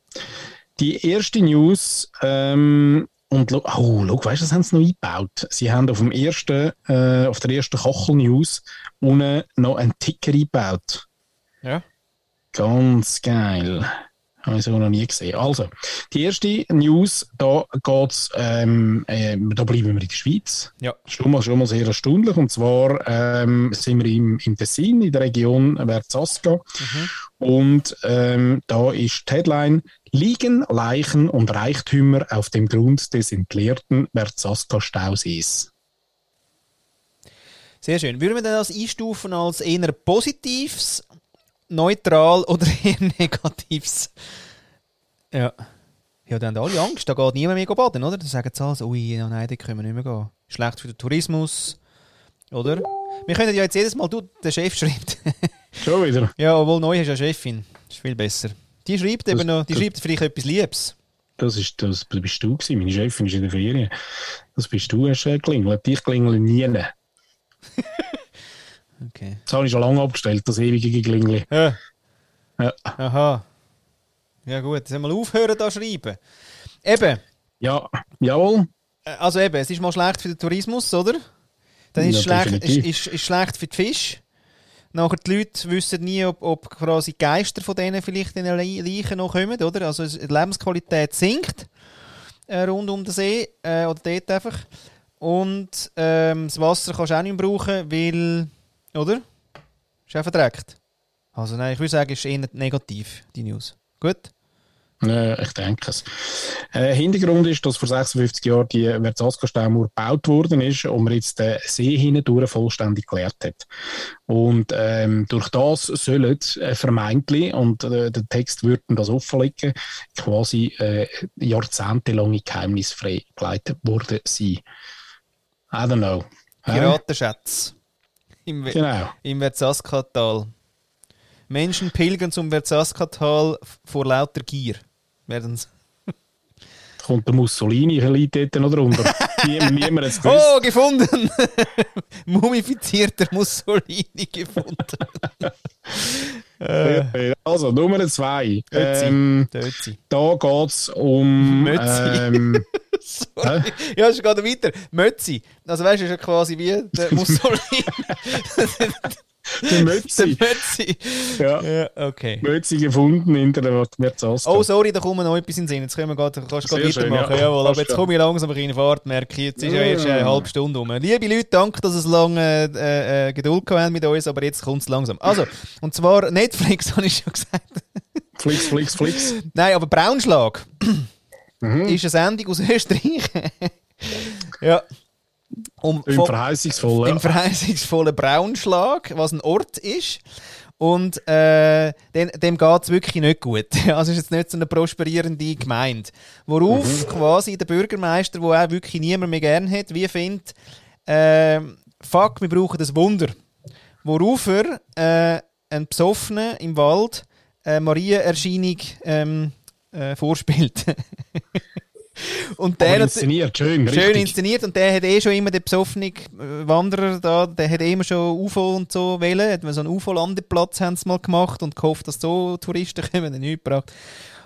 Speaker 1: die erste News, ähm, und oh, schau, weißt du, das haben sie noch eingebaut. Sie haben auf, dem ersten, äh, auf der ersten Kachel-News unten noch einen Ticker eingebaut.
Speaker 2: Ja.
Speaker 1: Ganz geil. Habe ich so noch nie gesehen. Also, die erste News, da geht's, ähm, ähm, da bleiben wir in der Schweiz.
Speaker 2: Ja.
Speaker 1: Schon mal, schon mal sehr erstaunlich. Und zwar ähm, sind wir im, im Tessin, in der Region Verzasca. Und ähm, da ist die Headline: Liegen Leichen und Reichtümer auf dem Grund des entleerten Verzasca-Stausees.
Speaker 2: Sehr schön. Würden wir denn das einstufen als eher positives, neutral oder eher negatives? Ja. Ja, dann haben alle Angst. Da geht niemand mehr baden, oder? Da sagen sie alles, ui, ja, nein, da können wir nicht mehr gehen. Schlecht für den Tourismus, oder? Wir können ja jetzt jedes Mal, du, der Chef schreibt.
Speaker 1: Schon wieder.
Speaker 2: ja, obwohl neu ist ja Chefin. ist viel besser. Die schreibt eben noch, die
Speaker 1: das-
Speaker 2: schreibt vielleicht etwas Liebes.
Speaker 1: Das, ist, das bist du gewesen. Meine Chefin ist in der Ferien. Das bist du, hast äh, geklingelt. Ich klingel nie. Das
Speaker 2: Okay.
Speaker 1: habe ich schon lange abgestellt, das ewige Geklingel.
Speaker 2: Ja.
Speaker 1: Ja.
Speaker 2: Aha. Ja gut, jetzt mal aufhören da schreiben. Eben,
Speaker 1: ja, jawohl.
Speaker 2: Äh, Also eben, es ist mal schlecht für den Tourismus, oder? Dann ist,
Speaker 1: Ja,
Speaker 2: schlecht, ist, ist, ist schlecht für die Fische. Nachher die Leute wissen nie, ob, ob quasi Geister von denen vielleicht in den Le- Leichen noch kommen, oder? Also es- die Lebensqualität sinkt äh, rund um den See äh, oder dort einfach. Und ähm, das Wasser kannst du auch nicht mehr brauchen, weil, oder? Ist auch verdreckt. Also nein, ich würde sagen, es ist eher negativ, die News. Gut?
Speaker 1: Äh, ich denke es. Äh, Hintergrund ist, dass vor 56 Jahren die Verzaska-Staumauer gebaut worden ist und man jetzt den See hindurch vollständig geleert hat. Und ähm, durch das sollen äh, vermeintlich, und äh, der Text würde das offenlegen, quasi äh, jahrzehntelange Geheimnisse freigeleitet worden sein. I don't know. Hä?
Speaker 2: Piratenschätze. Im,
Speaker 1: Genau.
Speaker 2: Im Verzaskatal. Menschen pilgern zum Verzaskatal vor lauter Gier. Werden's.
Speaker 1: Kommt der Mussolini bisschen dort noch drunter. Niemand, hat.
Speaker 2: Oh, gefunden! Mumifizierter Mussolini gefunden. äh,
Speaker 1: Also, Nummer zwei. Ähm, da geht es um.
Speaker 2: Mötzi.
Speaker 1: Ähm,
Speaker 2: Sorry. Ja, es geht weiter. Mötzi. Also weißt du, ist ja quasi wie der Mussolini.
Speaker 1: Der Mötzi.
Speaker 2: Der Mötzi.
Speaker 1: Ja.
Speaker 2: Ja, okay.
Speaker 1: Mötzi gefunden in der Merzaska.
Speaker 2: Oh, sorry, da kommt mir noch etwas in den Sinn. Jetzt können wir grad, kannst du gerade weitermachen.
Speaker 1: ja.
Speaker 2: Jawohl, aber jetzt
Speaker 1: ja.
Speaker 2: komme ich langsam in Fahrt, merke ich. Jetzt ist ja erst eine
Speaker 1: Ja.
Speaker 2: halbe Stunde um. Liebe Leute, danke, dass so lange äh, äh, Geduld gehabt habt mit uns, aber jetzt kommt es langsam. Also, und zwar Netflix, habe ich schon gesagt.
Speaker 1: Flix, Flix, Flix.
Speaker 2: Nein, aber Braunschlag
Speaker 1: Mhm.
Speaker 2: ist eine Sendung aus Österreich. ja. Um,
Speaker 1: Im
Speaker 2: von-
Speaker 1: verheißungsvoll.
Speaker 2: im verheißungsvollen Braunschlag, was ein Ort ist. Und äh, dem, dem geht es wirklich nicht gut. Also es ist jetzt nicht so eine prosperierende Gemeinde. Worauf quasi der Bürgermeister, der auch wirklich niemand mehr gern hat, wie findet, äh, fuck, wir brauchen das Wunder. Worauf er äh, einen Besoffenen im Wald eine Maria-Erscheinung ähm, äh, vorspielt. Und der
Speaker 1: Aber inszeniert, schön,
Speaker 2: Schön
Speaker 1: richtig.
Speaker 2: inszeniert und der hat eh schon immer den besoffenen äh, Wanderer da, der hat eh immer schon UFO und so wählen. Hat man so einen UFO-Landeplatz haben sie mal gemacht und gehofft, dass so Touristen kommen, dann nichts gebracht.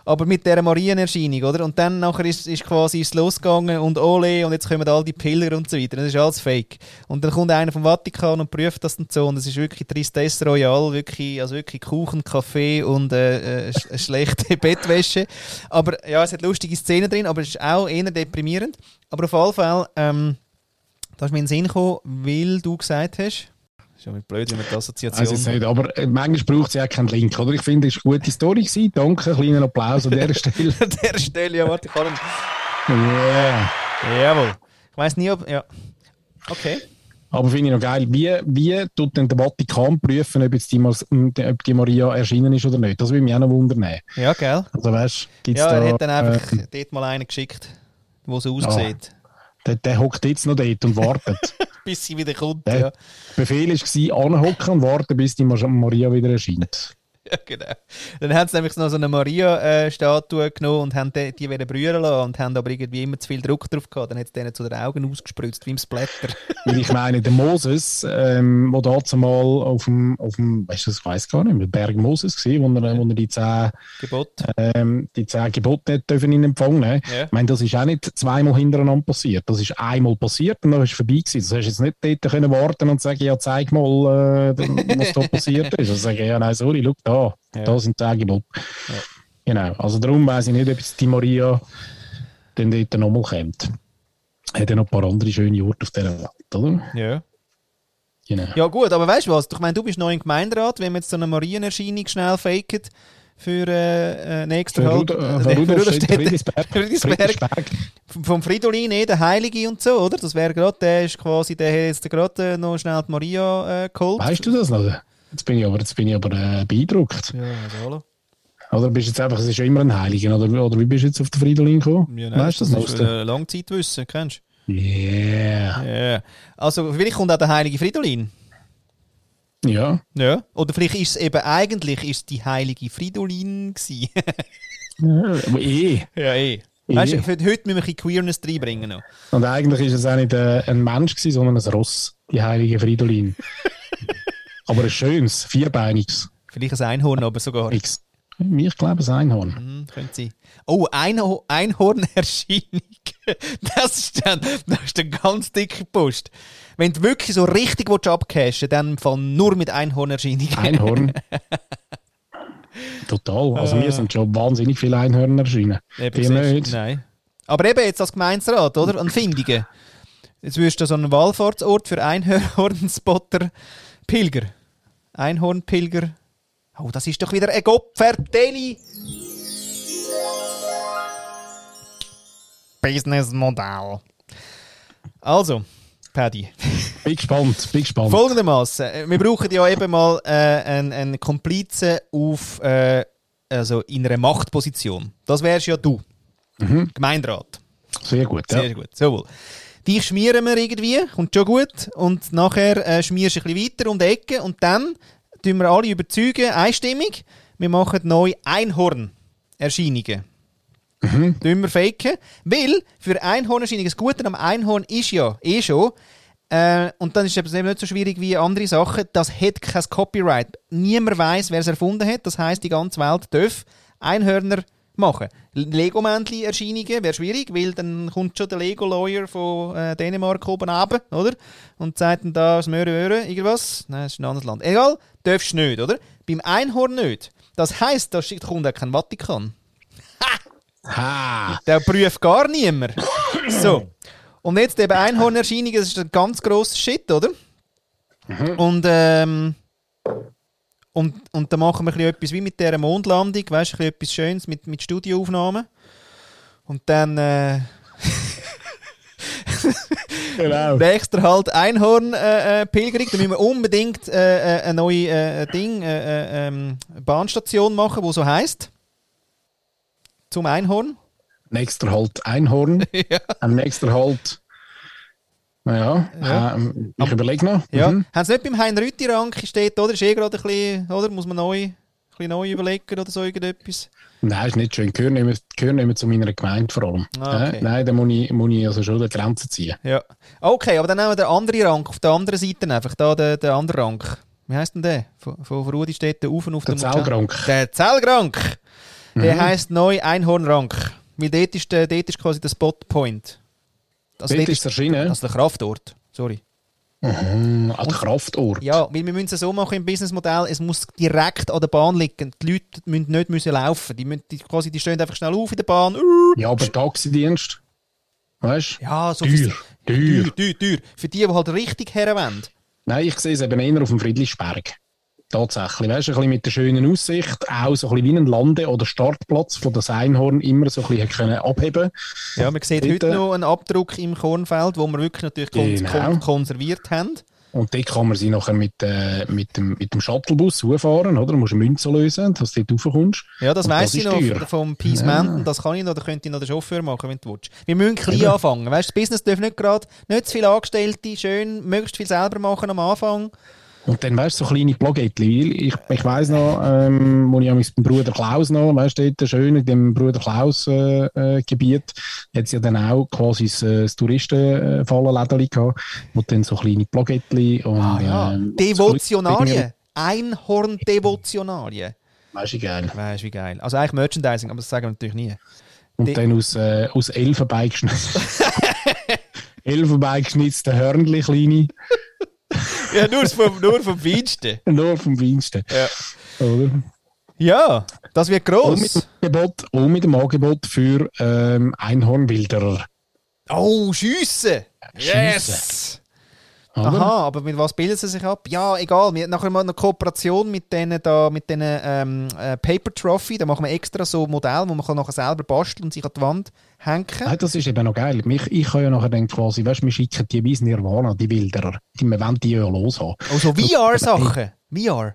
Speaker 2: Aber mit dieser Marienerscheinung, oder? Und dann nachher ist, ist quasi es losgegangen und ole und jetzt kommen all die Pilger und so weiter. Das ist alles fake. Und dann kommt einer vom Vatikan und prüft das und so und es ist wirklich Tristesse Royal, wirklich, also wirklich Kuchen, Kaffee und äh, äh, sch- schlechte Bettwäsche. Aber ja, es hat lustige Szenen drin, aber es ist auch eher deprimierend. Aber auf jeden Fall, ähm, da ist mir in Sinn gekommen, weil du gesagt hast, ist ja mit blöd, wenn man die Assoziation...
Speaker 1: Weiß jetzt nicht, aber äh, manchmal braucht es ja keinen Link, oder? Ich finde, es war eine gute Story. Gewesen. Danke, kleinen Applaus an dieser Stelle.
Speaker 2: An der Stelle, ja, warte, ich kann
Speaker 1: Yeah.
Speaker 2: Jawohl. Ich weiss nie, ob... Ja. Okay.
Speaker 1: Aber finde ich noch geil. Wie, wie tut denn der Vatikan prüfen, ob, jetzt die, ob die Maria erschienen ist oder nicht? Das würde mich auch noch wundern.
Speaker 2: Ja, gell?
Speaker 1: Also weißt gibt's
Speaker 2: Ja,
Speaker 1: da...
Speaker 2: er hat dann einfach
Speaker 1: äh,
Speaker 2: dort mal einen geschickt, wo so aussieht.
Speaker 1: der, der hockt jetzt noch dort und wartet.
Speaker 2: Bis sie wieder kommt,
Speaker 1: Der
Speaker 2: ja.
Speaker 1: Befehl war, anhocken und warten, bis die Maria wieder erscheint.
Speaker 2: Ja, genau. Dann haben sie nämlich noch so eine Maria-Statue genommen und haben die, die wieder brühen lassen und haben aber irgendwie immer zu viel Druck drauf gehabt. Dann hat es denen zu den Augen ausgespritzt, wie im Splatter.
Speaker 1: Weil ich meine, der Moses, ähm, der dazu mal auf dem, auf dem, weißt du, ich weiß gar nicht, mehr, Berg Moses war, wo er, wo er die zehn,
Speaker 2: Gebot.
Speaker 1: ähm, die zehn Gebote nicht dürfen in Empfang nehmen.
Speaker 2: Ja.
Speaker 1: Ich meine, das ist auch nicht zweimal hintereinander passiert. Das ist einmal passiert und dann ist es vorbei gewesen. Das hast du jetzt nicht dort können warten und sagen, ja, zeig mal, äh, was da passiert ist. Also sagen, ja, nein, sorry, schau da,
Speaker 2: Ja.
Speaker 1: da sind zehn Gebote. Genau. Also darum weiss ich nicht, ob jetzt die Maria dann dort nochmal kommt. Hat ja noch ein paar andere schöne Orte auf dieser Welt, oder?
Speaker 2: Ja.
Speaker 1: Genau.
Speaker 2: Ja gut, aber weißt du was? Ich meine, du bist neu im Gemeinderat, wenn wir jetzt so eine Marienerscheinung schnell faken für äh, äh, nächsten
Speaker 1: Für,
Speaker 2: Halb...
Speaker 1: Rud
Speaker 2: äh,
Speaker 1: für. Friedrichsberg.
Speaker 2: Vom Fridolin, eh, der Heilige und so, oder? Das wäre gerade, der ist quasi, der hat jetzt gerade äh, noch schnell die Maria äh, geholt.
Speaker 1: Weißt du das noch? Jetzt bin ich aber, jetzt bin ich aber äh, beeindruckt.
Speaker 2: Ja, also.
Speaker 1: Oder bist du jetzt einfach, es ist ja immer ein Heiliger, oder, oder wie bist du jetzt auf den Fridolin gekommen?
Speaker 2: Ja, nein,
Speaker 1: weißt du
Speaker 2: das,
Speaker 1: das
Speaker 2: ist äh, Langzeitwissen, kennst
Speaker 1: Yeah.
Speaker 2: du? Ja. Also, vielleicht kommt auch der heilige Fridolin.
Speaker 1: Ja.
Speaker 2: Ja. Oder vielleicht ist es eben eigentlich ist die heilige Fridolin gewesen.
Speaker 1: Aber eh.
Speaker 2: ja, eh. Weißt du, für heute müssen wir ein bisschen Queerness reinbringen. Noch.
Speaker 1: Und eigentlich ist es auch nicht äh, ein Mensch gewesen, sondern ein Ross, die heilige Fridolin. aber ein schönes, vierbeiniges.
Speaker 2: Vielleicht ein Einhorn, aber sogar.
Speaker 1: X. Ich glaube, ein Einhorn.
Speaker 2: Hm, könnte sein. Oh, Einho Einhornerscheinung. Das ist dann, das ist dann ganz dicke Post. Wenn du wirklich so richtig abcashen dann von nur mit Einhornerscheinung.
Speaker 1: Einhorn. Total. Also mir sind schon wahnsinnig viele Einhörner erschienen. Nicht?
Speaker 2: Nein. Aber eben jetzt als Gemeinsrat, oder? An Findingen. Jetzt wirst du so einen Wallfahrtsort für Einhornspotter Pilger. Einhornpilger. Oh, das ist doch wieder ein Gopferteli. Businessmodell. Also, Paddy.
Speaker 1: Bin gespannt, bin gespannt.
Speaker 2: Folgendermaßen, äh, wir brauchen ja eben mal äh, einen, einen Komplizen auf, äh, also in einer Machtposition. Das wärst ja du, Gemeinderat.
Speaker 1: Sehr gut, ja.
Speaker 2: Sehr gut, so Die schmieren wir irgendwie, kommt schon gut. Und nachher äh, schmierst du ein bisschen weiter um die Ecke und dann tun wir alle überzeugen, einstimmig, wir machen neu Einhorn-Erscheinungen. Mhm. Tun wir faken. Weil für Einhornerscheinungen, das Gute am Einhorn ist ja eh schon, äh, und dann ist es eben nicht so schwierig wie andere Sachen, das hat kein Copyright. Niemand weiß, wer es erfunden hat. Das heißt, die ganze Welt darf Einhörner machen. Lego-Männchen-Erscheinungen wäre schwierig, weil dann kommt schon der Lego-Lawyer von äh, Dänemark oben runter, oder? Und sagt dann da, das Möhre, Möhre, irgendwas. Nein, das ist ein anderes Land. Egal, darfst du nicht, oder? Beim Einhorn nicht. Das heisst, da kommt auch kein Vatikan.
Speaker 1: Ha!
Speaker 2: Der prüft gar niemand. So. Und jetzt eben Einhornerscheinungen, das ist ein ganz grosser Shit, oder? Und, ähm, und, und dann machen wir ein bisschen etwas wie mit dieser Mondlandung, weißt du, etwas Schönes mit, mit Studioaufnahmen. Und dann äh,
Speaker 1: Genau.
Speaker 2: nächster halt Einhorn-Pilgerung. Äh, Pilgerung. da müssen wir unbedingt äh, äh, eine neue äh, Ding, äh, äh, ähm, Bahnstation machen, die so heisst. Zum Einhorn.
Speaker 1: Nächster Halt Einhorn.
Speaker 2: ja.
Speaker 1: Am nächsten Halt. Naja,
Speaker 2: Ja.
Speaker 1: ähm, ich überlege noch.
Speaker 2: Ja.
Speaker 1: Mhm.
Speaker 2: Haben sie nicht beim Hein Rütti-Rank steht, oder? Ist eh gerade ein bisschen, oder? Muss man neu, ein bisschen neu überlegen oder so irgendetwas?
Speaker 1: Nein, ist nicht schön. Mehr, gehört nicht mehr zu meiner Gemeinde vor allem.
Speaker 2: Ah, okay.
Speaker 1: Nein, da muss ich, muss ich also schon eine Grenze ziehen.
Speaker 2: Ja. Okay, aber dann nehmen wir den anderen Rank auf der anderen Seite einfach. Da der, der andere Rank. Wie heisst denn der? Von, von Rudi steht der auf und auf
Speaker 1: Der Zellgrank.
Speaker 2: Der Zellgrank. Der
Speaker 1: Mhm.
Speaker 2: heisst neu Einhornrank. Weil dort ist, der, dort ist quasi der Spotpoint.
Speaker 1: Dort ist es erschienen.
Speaker 2: also der Kraftort. Sorry.
Speaker 1: Mhm, an der Kraftort.
Speaker 2: Ja, weil wir müssen es so machen im Businessmodell, es muss direkt an der Bahn liegen. Die Leute müssen nicht müssen laufen. Die, müssen, die, quasi, die stehen einfach schnell auf in der Bahn.
Speaker 1: Ja, aber Taxidienst. Weißt du?
Speaker 2: Ja, so
Speaker 1: Teuer, teuer.
Speaker 2: teuer, teuer, teuer. Für die, die halt richtig herwollen.
Speaker 1: Nein, ich sehe es eben eher auf dem Friedlichsberg. Tatsächlich. Weißt du, ein bisschen mit der schönen Aussicht, auch so ein bisschen wie ein Lande- oder Startplatz, von das Einhorn immer so ein bisschen können abheben
Speaker 2: Ja, man sieht heute noch einen Abdruck im Kornfeld, wo wir wirklich natürlich
Speaker 1: Genau.
Speaker 2: kon konserviert haben.
Speaker 1: Und dort kann man sie nachher mit, äh, mit, dem, mit dem Shuttlebus hochfahren, oder? Du musst eine Münze lösen, dass du dort raufkommst.
Speaker 2: Ja, das weiss
Speaker 1: das
Speaker 2: ich noch
Speaker 1: teuer.
Speaker 2: vom Peace
Speaker 1: Ja.
Speaker 2: Mountain. Das kann ich noch, da könnte ich noch den Chauffeur machen, wenn du willst. Wir müssen klein
Speaker 1: Eben.
Speaker 2: anfangen. Weißt, das Business darf nicht gerade, nicht zu viele Angestellte, schön, möglichst viel selber machen am Anfang.
Speaker 1: Und dann, weißt du, so kleine Plagettli. Ich, ich weiss noch, ähm, wo ich mit dem Bruder Klaus noch, weißt du, dort schön in dem Bruder Klaus-Gebiet, äh, Gebiet, hat es ja dann auch quasi das, äh, das Touristenfallenlädeli gehabt, wo dann so kleine Plagettli und.
Speaker 2: Ah ja,
Speaker 1: ähm,
Speaker 2: Devotionalien. Einhorn-Devotionalien.
Speaker 1: Weißt du, geil.
Speaker 2: Weißt du, wie geil. Also eigentlich Merchandising, aber das sagen wir natürlich nie.
Speaker 1: Und
Speaker 2: Die-
Speaker 1: dann aus, äh, aus Elfenbein geschnitzt. Elfenbein geschnitzte Hörnli, kleine,
Speaker 2: Ja, nur vom, nur vom Feinsten.
Speaker 1: nur vom Weinsten.
Speaker 2: Ja.
Speaker 1: Oder?
Speaker 2: Ja, das wird
Speaker 1: Und mit, dem
Speaker 2: gross.
Speaker 1: Angebot, und mit dem Angebot für ähm, Einhornwilderer.
Speaker 2: Oh! Schiessen. Yes!
Speaker 1: Oder?
Speaker 2: Aha, aber mit was bilden sie sich ab? Ja, egal. Wir haben nachher mal eine Kooperation mit denen da, mit denen ähm, äh, Paper Trophy. Da machen wir extra so ein Modell, wo man kann nachher selber basteln und sich an die Wand hängen.
Speaker 1: Nein, das ist eben noch geil. Ich, ich kann ja nachher dann quasi, weißt du, wir schicken die bis Nirvana, die Wilderer. Die, wir wollen die ja los haben.
Speaker 2: Also VR-Sachen. VR.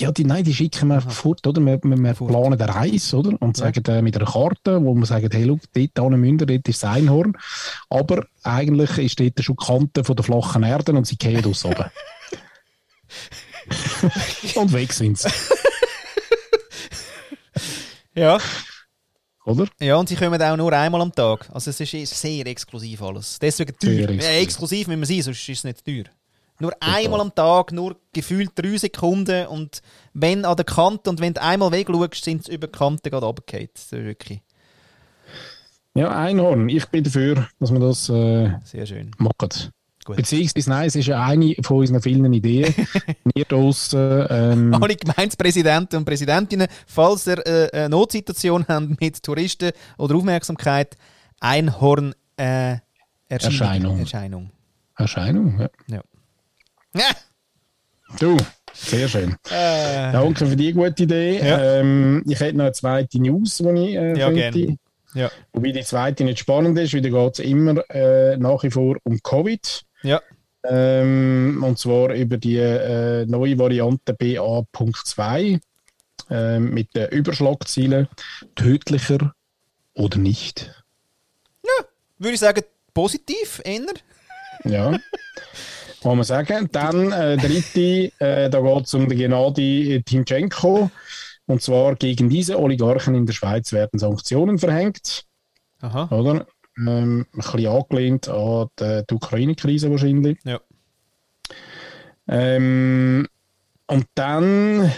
Speaker 1: Ja, die, nein, die schicken wir einfach fort, oder? Wir, wir, wir planen eine Reise, oder? Und sagen äh, mit einer Karte, wo wir sagen, hey, schau, dort an Münder, dort ist das Einhorn. Aber eigentlich ist dort schon die Kante von der flachen Erde und sie gehen aus oben. und weg sind sie,
Speaker 2: Ja.
Speaker 1: oder?
Speaker 2: Ja, und sie kommen auch nur einmal am Tag. Also es ist eh sehr exklusiv alles. Deswegen teuer.
Speaker 1: Sehr
Speaker 2: Exklusiv,
Speaker 1: exklusiv.
Speaker 2: ja, exklusiv müssen wir sein, sonst ist es nicht teuer. Nur einmal am Tag, nur gefühlt drei Sekunden und wenn an der Kante und wenn du einmal wegschaust, sind sie über die Kante gerade runtergefallen. Das ist wirklich
Speaker 1: Ja, Einhorn. Ich bin dafür, dass wir das äh,
Speaker 2: sehr schön.
Speaker 1: machen.
Speaker 2: Gut.
Speaker 1: Beziehungsweise, nein, es ist ja eine von unseren vielen Ideen. Wir draussen, ähm,
Speaker 2: Alle Gemeindepräsidenten und Präsidentinnen, falls ihr äh, eine Notsituation habt mit Touristen oder Aufmerksamkeit, Einhorn äh, Erscheinung.
Speaker 1: Erscheinung.
Speaker 2: Erscheinung.
Speaker 1: Erscheinung. Ja.
Speaker 2: Ja. Ja.
Speaker 1: Du, sehr schön.
Speaker 2: Äh,
Speaker 1: Danke für die gute Idee.
Speaker 2: Ja.
Speaker 1: Ähm, ich hätte noch eine zweite News, die ich äh,
Speaker 2: Ja,
Speaker 1: könnte.
Speaker 2: ja.
Speaker 1: Wobei die zweite nicht spannend ist, weil da geht es immer äh, nach wie vor um Covid.
Speaker 2: Ja.
Speaker 1: Ähm, und zwar über die äh, neue Variante BA.2 ähm, mit den Überschlagzielen tödlicher oder nicht.
Speaker 2: Würde ich sagen, positiv, eher.
Speaker 1: Ja. Kann man sagen. Dann äh, dritte, äh, da geht es um den Gennady Timchenko. Und zwar gegen diese Oligarchen in der Schweiz werden Sanktionen verhängt.
Speaker 2: Aha.
Speaker 1: Oder? Ähm, ein bisschen angelehnt an die, die Ukraine-Krise wahrscheinlich.
Speaker 2: Ja.
Speaker 1: Ähm, und dann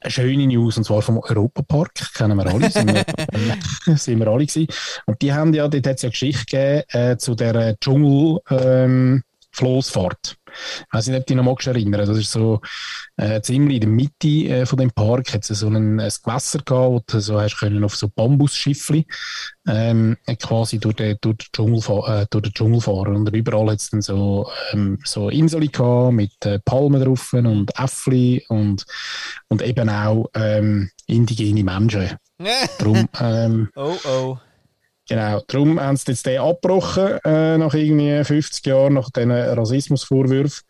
Speaker 1: eine schöne News, und zwar vom Europapark, kennen wir alle, sind wir, sind wir alle gewesen. Und die haben ja, dort hat es ja Geschichte gegeben, äh, zu der Dschungel, ähm, Floßfahrt. Ich weiß nicht, ob du dich noch magst erinnern. Das ist so äh, ziemlich in der Mitte äh, von dem Park hat es so ein, ein Gewässer gehabt, wo du so hast können auf so Bambusschiffli ähm, quasi durch den, durch, den Dschungel, äh, durch den Dschungel fahren. Und überall hat es dann so, ähm, so Inseln gehabt mit äh, Palmen drauf und Äffli und, und eben auch ähm, indigene Menschen. Darum, ähm,
Speaker 2: oh oh.
Speaker 1: Genau, darum haben sie jetzt den abgebrochen, äh, nach irgendwie 50 Jahren, nach diesen Rassismusvorwürfen.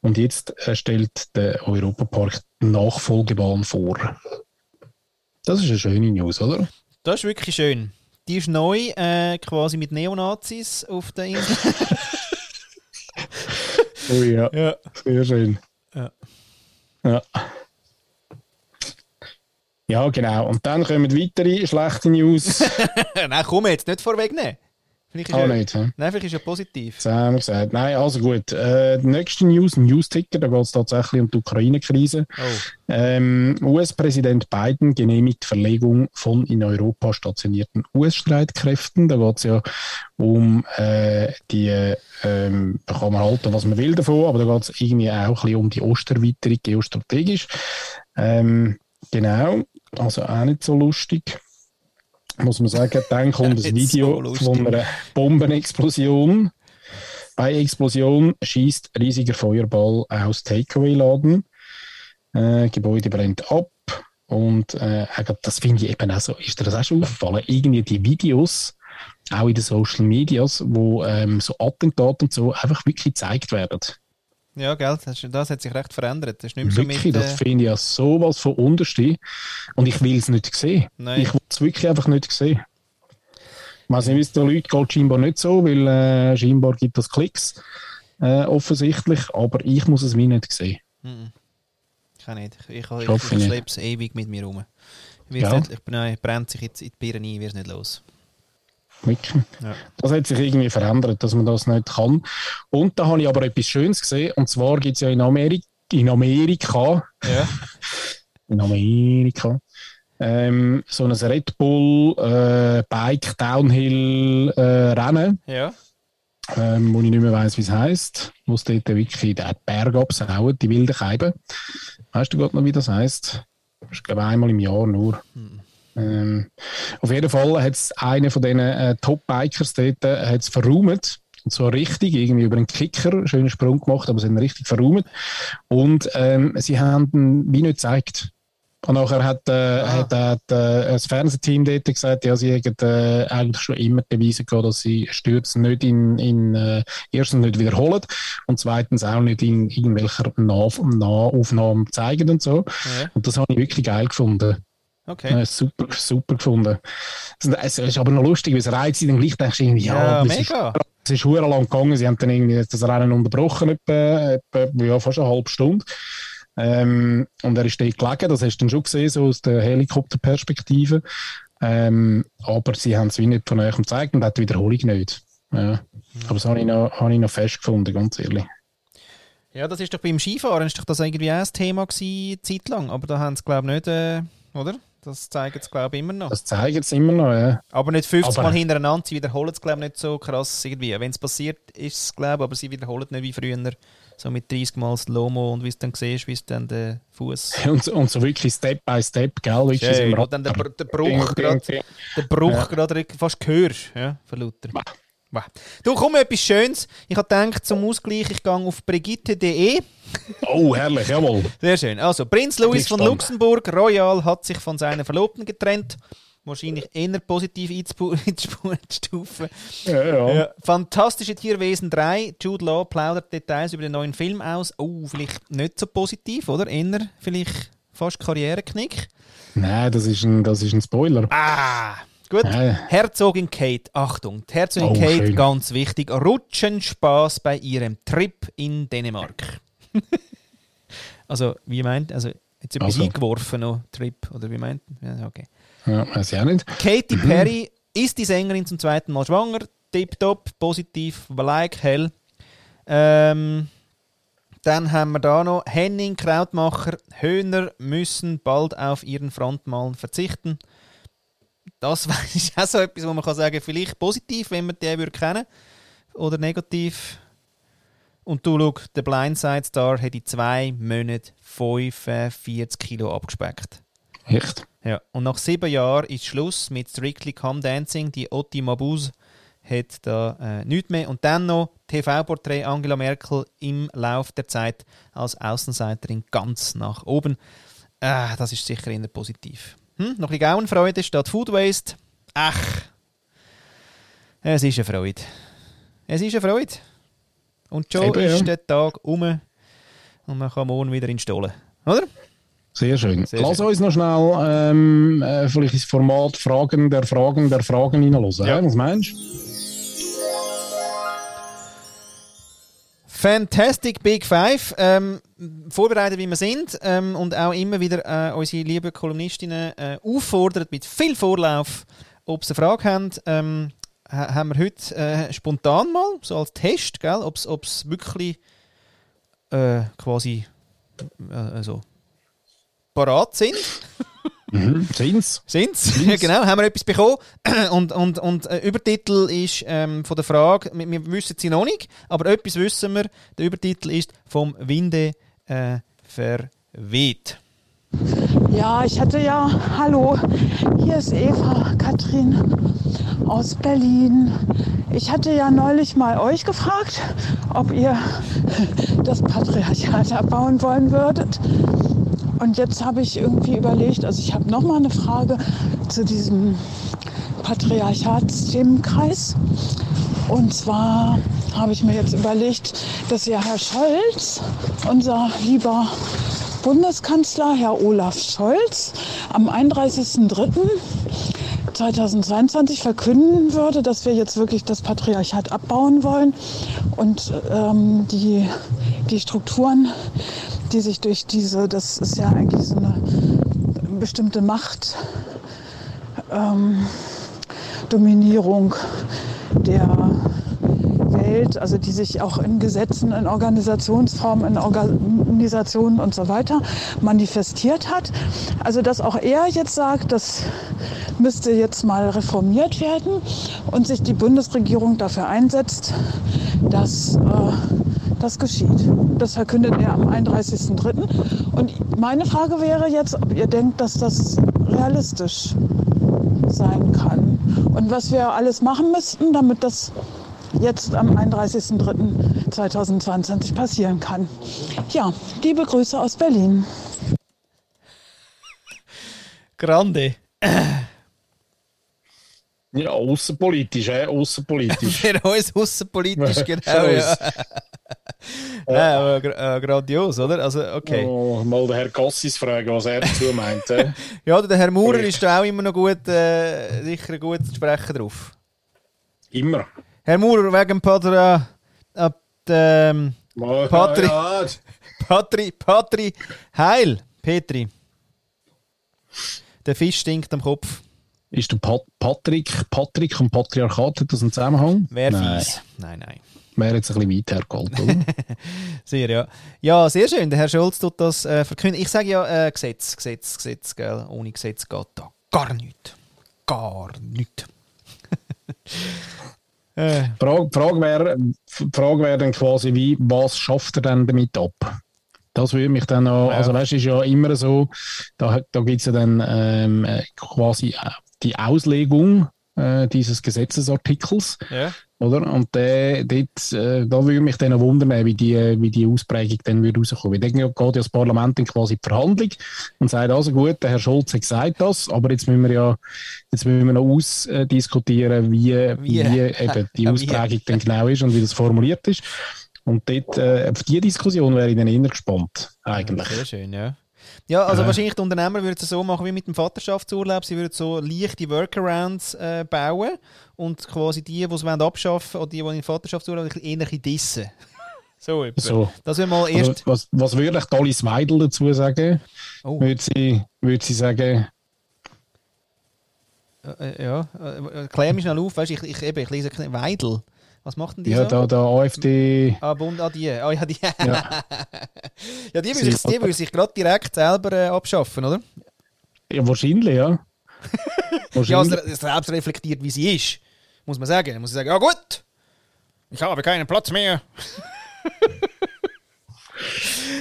Speaker 1: Und jetzt äh, stellt der Europapark Nachfolgebahn vor. Das ist eine schöne News, oder?
Speaker 2: Das ist wirklich schön. Die ist neu, äh, quasi mit Neonazis auf der Insel.
Speaker 1: oh ja.
Speaker 2: ja,
Speaker 1: sehr schön.
Speaker 2: Ja.
Speaker 1: ja. Ja, genau. Und dann kommen weitere schlechte News.
Speaker 2: Nein, komm jetzt, nicht vorwegnehmen. Vielleicht ist
Speaker 1: Ah,
Speaker 2: ja,
Speaker 1: nicht, hä?
Speaker 2: Nein, vielleicht ist ja positiv.
Speaker 1: Das haben wir gesagt. Nein, also gut. Äh, die nächste News, ein News-Ticker, da geht es tatsächlich um die Ukraine-Krise.
Speaker 2: Oh.
Speaker 1: Ähm, US-Präsident Biden genehmigt die Verlegung von in Europa stationierten US-Streitkräften. Da geht es ja um äh, die, ähm, da kann man halten, was man will davon, aber da geht es irgendwie auch ein bisschen um die Osterweiterung geostrategisch. Ähm, genau, also auch nicht so lustig. Muss man sagen, dann kommt ein Video
Speaker 2: so
Speaker 1: von einer Bombenexplosion. Bei Explosion schießt riesiger Feuerball aus Takeaway-Laden. Äh, Gebäude brennt ab. Und äh, das finde ich eben auch so, ist dir das auch schon aufgefallen? Irgendwie die Videos, auch in den Social Medias, wo ähm, so Attentate und so einfach wirklich gezeigt werden.
Speaker 2: Ja, gell, das, das hat sich recht verändert. Das ist nicht mehr so
Speaker 1: Wirklich,
Speaker 2: mit...
Speaker 1: das
Speaker 2: Äh,
Speaker 1: finde ich ja sowas von unterste. Und ich will es nicht sehen.
Speaker 2: Nein.
Speaker 1: Ich will es wirklich einfach nicht sehen. Ich weiss nicht, wie es den Leuten geht, scheinbar nicht so, weil äh, scheinbar gibt es Klicks, äh, offensichtlich, aber ich muss es wie nicht sehen.
Speaker 2: mhm. ich kann nicht. Ich, ich, ich, ich schleppe es ewig mit mir rum. Ich,
Speaker 1: Ja.
Speaker 2: nicht, ich, nein, brennt sich jetzt in die Birne ein, wird nicht los. Ja.
Speaker 1: Das hat sich irgendwie verändert, dass man das nicht kann. Und da habe ich aber etwas Schönes gesehen, und zwar gibt es ja in Amerika, in Amerika,
Speaker 2: Ja.
Speaker 1: in Amerika, ähm, so ein Red Bull äh, Bike Downhill äh, Rennen.
Speaker 2: ja.
Speaker 1: ähm, wo ich nicht mehr weiss, wie es heisst, wo es dort wirklich den Berg absauen, die wilden Scheiben. Weißt du gerade noch, wie das heisst? Das ist, glaube ich, einmal im Jahr nur. Ähm, auf jeden Fall hat es einer von diesen äh, Top-Bikers dort äh, hat's verräumt. Und zwar richtig, irgendwie über einen Kicker, einen schönen Sprung gemacht, aber sie haben ihn richtig verräumt. Und ähm, sie haben ihn wie nicht gezeigt. Und nachher hat, äh,
Speaker 2: Ah.
Speaker 1: hat, hat äh, das Fernsehteam dort gesagt, ja, sie hätten äh, eigentlich schon immer die Devise gehabt, dass sie Stürze nicht in, in äh, erstens nicht wiederholen und zweitens auch nicht in irgendwelcher Nah Nahaufnahmen zeigen und so.
Speaker 2: ja.
Speaker 1: Und das habe ich wirklich geil gefunden.
Speaker 2: Okay.
Speaker 1: Ja, super, super gefunden. Es ist aber noch lustig, weil es reizt sich dann gleich, denkst du irgendwie, ja,
Speaker 2: Ja,
Speaker 1: es ist,
Speaker 2: mega.
Speaker 1: es ist hure lang gegangen, sie haben dann irgendwie das Rennen unterbrochen, etwa, etwa ja, fast eine halbe Stunde. Ähm, und er ist dort gelegen, das hast du dann schon gesehen, so aus der Helikopterperspektive. Ähm, aber sie haben es wie nicht von euch gezeigt und auch die Wiederholung nicht. Ja. Aber das habe ich, noch, habe ich noch fest gefunden, ganz ehrlich.
Speaker 2: Ja, das ist doch beim Skifahren ist doch das irgendwie auch ein Thema gewesen, zeitlang. Aber da haben sie, glaube ich, nicht, äh, oder? Das zeigen sie, glaube ich, immer noch.
Speaker 1: Das zeigen sie immer noch, ja.
Speaker 2: Aber nicht 50
Speaker 1: Aber-
Speaker 2: Mal hintereinander, sie wiederholen es, glaube ich, nicht so krass irgendwie. Wenn es passiert, ist es, glaube ich, aber sie wiederholen nicht wie früher, so mit 30 Mal Slow-Mo und wie es dann siehst, wie es dann der Fuß.
Speaker 1: Und, so- und so wirklich Step by Step, gell? Wirklich so im
Speaker 2: Schön, wo
Speaker 1: Rad-
Speaker 2: dann der, der Bruch gerade
Speaker 1: Ja.
Speaker 2: fast hörst, ja, von Luther. Wow. Du, komm, etwas Schönes. Ich habe gedacht, zum Ausgleich, ich gehe auf brigitte.de.
Speaker 1: Oh, herrlich, jawohl.
Speaker 2: Sehr schön. Also, Prinz Louis von. Luxemburg, Royal, hat sich von seiner Verlobten getrennt. Wahrscheinlich eher positiv einzustufen.
Speaker 1: Ja, ja.
Speaker 2: Ja. Fantastische Tierwesen 3. Jude Law plaudert Details über den neuen Film aus. Oh, vielleicht nicht so positiv, oder? Eher vielleicht fast Karriereknick.
Speaker 1: Nein, das ist ein, das ist ein Spoiler.
Speaker 2: Ah, gut.
Speaker 1: Ja.
Speaker 2: Herzogin Kate, Achtung, die Herzogin
Speaker 1: Oh,
Speaker 2: Kate,
Speaker 1: schön.
Speaker 2: ganz wichtig, Rutschenspaß bei ihrem Trip in Dänemark. also, wie meint, also jetzt etwas
Speaker 1: Also.
Speaker 2: eingeworfen noch, Trip, oder wie meint? Ja, okay.
Speaker 1: Ja, weiß ich auch nicht.
Speaker 2: Katy
Speaker 1: Mhm.
Speaker 2: Perry ist die Sängerin zum zweiten Mal schwanger. Tipptopp, positiv, like hell. Ähm, Dann haben wir da noch Henning Krautmacher. Höhner müssen bald auf ihren Frontmann verzichten. Das ist auch so etwas, wo man kann sagen vielleicht positiv, wenn man den würde kennen oder negativ. Und du schau, der Blindside Star hat in zwei Monaten 45 Kilo abgespeckt.
Speaker 1: Echt?
Speaker 2: Ja. Und nach sieben Jahren ist Schluss mit Strictly Come Dancing. Die Otti Mabuse hat da äh, nichts mehr. Und dann noch TV-Porträt Angela Merkel im Lauf der Zeit als Außenseiterin ganz nach oben. Äh, das ist sicher eher positiv. Hm? Noch ein bisschen Gauenfreude statt Food Waste. Ach, es ist eine Freude. Es ist eine Freude. Und schon
Speaker 1: Eben,
Speaker 2: ist
Speaker 1: ja.
Speaker 2: der Tag um und man kann morgen wieder in die Stollen. Oder?
Speaker 1: Sehr schön.
Speaker 2: Sehr
Speaker 1: Lass
Speaker 2: schön.
Speaker 1: uns noch schnell ähm, äh, vielleicht ins Format Fragen der Fragen der Fragen hineinhören.
Speaker 2: Ja.
Speaker 1: Ja. Was meinst du?
Speaker 2: Fantastic Big Five. Ähm, vorbereitet, wie wir sind ähm, und auch immer wieder äh, unsere lieben Kolumnistinnen äh, auffordert mit viel Vorlauf, ob sie eine Frage haben. Ähm, ha- haben wir heute äh, spontan mal, so als Test, ob es wirklich äh, quasi äh, also parat sind.
Speaker 1: Mhm. Sind's?
Speaker 2: Sind's? Ja, genau, haben wir etwas bekommen. Und, und, und äh, Übertitel ist ähm, von der Frage, wir, wir wissen sie noch nicht, aber etwas wissen wir. Der Übertitel ist vom Winde äh, verweht.
Speaker 3: Ja, ich hatte ja, hallo, hier ist Eva Katrin aus Berlin. Ich hatte ja neulich mal euch gefragt, ob ihr das Patriarchat abbauen wollen würdet. Und jetzt habe ich irgendwie überlegt, also ich habe noch mal eine Frage zu diesem Patriarchatsthemenkreis. Und zwar habe ich mir jetzt überlegt, dass ja Herr Scholz, unser lieber Bundeskanzler, Herr Olaf Scholz, am 31.03.2022 verkünden würde, dass wir jetzt wirklich das Patriarchat abbauen wollen und ähm, die, die Strukturen, die sich durch diese, das ist ja eigentlich so eine bestimmte Macht, ähm, Dominierung der Welt, also die sich auch in Gesetzen, in Organisationsformen, in Organisationen und so weiter manifestiert hat. Also dass auch er jetzt sagt, das müsste jetzt mal reformiert werden und sich die Bundesregierung dafür einsetzt, dass äh, das geschieht. Das verkündet er am 31.03. Und meine Frage wäre jetzt, ob ihr denkt, dass das realistisch sein kann. Und was wir alles machen müssten, damit das jetzt am 31.03.2022 passieren kann. Ja, liebe Grüße aus Berlin.
Speaker 2: Grande.
Speaker 1: Ja, außenpolitisch, äh, außenpolitisch.
Speaker 2: Für uns außenpolitisch, genau. ja. aber gra- äh, grandios, oder? Also, okay.
Speaker 1: Oh, mal den Herr Cassis fragen, was er dazu meint. äh.
Speaker 2: Ja, der Herr Maurer ist da auch immer noch gut, äh, sicher gut zu sprechen drauf.
Speaker 1: Immer.
Speaker 2: Herr Maurer, wegen Padra. Ab, ähm,
Speaker 1: Mal-
Speaker 2: Patri.
Speaker 1: Ja,
Speaker 2: Patri, Patri, Heil, Petri. Der Fisch stinkt am Kopf.
Speaker 1: Ist der Pat Patrick, Patrick und Patriarchat, hat das einen Zusammenhang?
Speaker 2: Wer
Speaker 1: Nein.
Speaker 2: fies? Nein, nein.
Speaker 1: Wäre jetzt ein bisschen weit hergeholt, oder?
Speaker 2: Sehr, ja. Ja, sehr schön. Der Herr Scholz tut das äh, verkünden. Ich sage ja äh, Gesetz, Gesetz, Gesetz, gell? Ohne Gesetz geht da gar nichts. Gar nichts. äh,
Speaker 1: Die Frage, die Frage wäre Frage wäre dann quasi, wie, was schafft er denn damit ab? Das würde mich dann auch,
Speaker 2: Ja.
Speaker 1: also weißt du, ist ja immer so, da, da gibt es ja dann ähm, äh, quasi äh, die Auslegung äh, dieses Gesetzesartikels,
Speaker 2: ja.
Speaker 1: oder? Und der, dort, äh, da würde mich dann wundern, wie die, wie die Ausprägung dann würde rauskommen. Weil dann geht ja das Parlament dann quasi in die Verhandlung und sagt, also gut, der Herr Scholz hat gesagt das, aber jetzt müssen wir ja jetzt müssen wir noch ausdiskutieren, wie,
Speaker 2: Wie?
Speaker 1: wie, eben die? Ausprägung dann genau ist und wie das formuliert ist. Und dort, äh, auf diese Diskussion wäre ich dann eher gespannt, eigentlich.
Speaker 2: Sehr schön, ja. Ja, also
Speaker 1: Ja.
Speaker 2: wahrscheinlich die Unternehmer würden es so machen wie mit dem Vaterschaftsurlaub. Sie würden so leichte Workarounds äh, bauen und quasi die, die es wollen abschaffen oder die, die in den Vaterschaftsurlaub bisschen dissen. so etwa.
Speaker 1: So.
Speaker 2: Das wäre mal
Speaker 1: Also,
Speaker 2: erst...
Speaker 1: was, was würde ich Alice Weidel dazu sagen?
Speaker 2: Oh.
Speaker 1: Würde sie, würde sie sagen,
Speaker 2: Äh, ja, äh, klär mich schnell auf, weißt, ich, ich, eben, ich lese Weidel. Was macht denn die
Speaker 1: Ja,
Speaker 2: so?
Speaker 1: da, da AfD.
Speaker 2: Ah, Bund, ah, die. Ah, ja, die.
Speaker 1: Ja.
Speaker 2: ja, die will
Speaker 1: Sie-
Speaker 2: sich, die will sich gerade direkt selber äh, abschaffen, oder?
Speaker 1: Ja, wahrscheinlich, ja.
Speaker 2: Ja, also
Speaker 1: wahrscheinlich.
Speaker 2: selbst reflektiert, wie sie ist. Muss man sagen. Muss sie sagen, ja gut, ich habe keinen Platz mehr.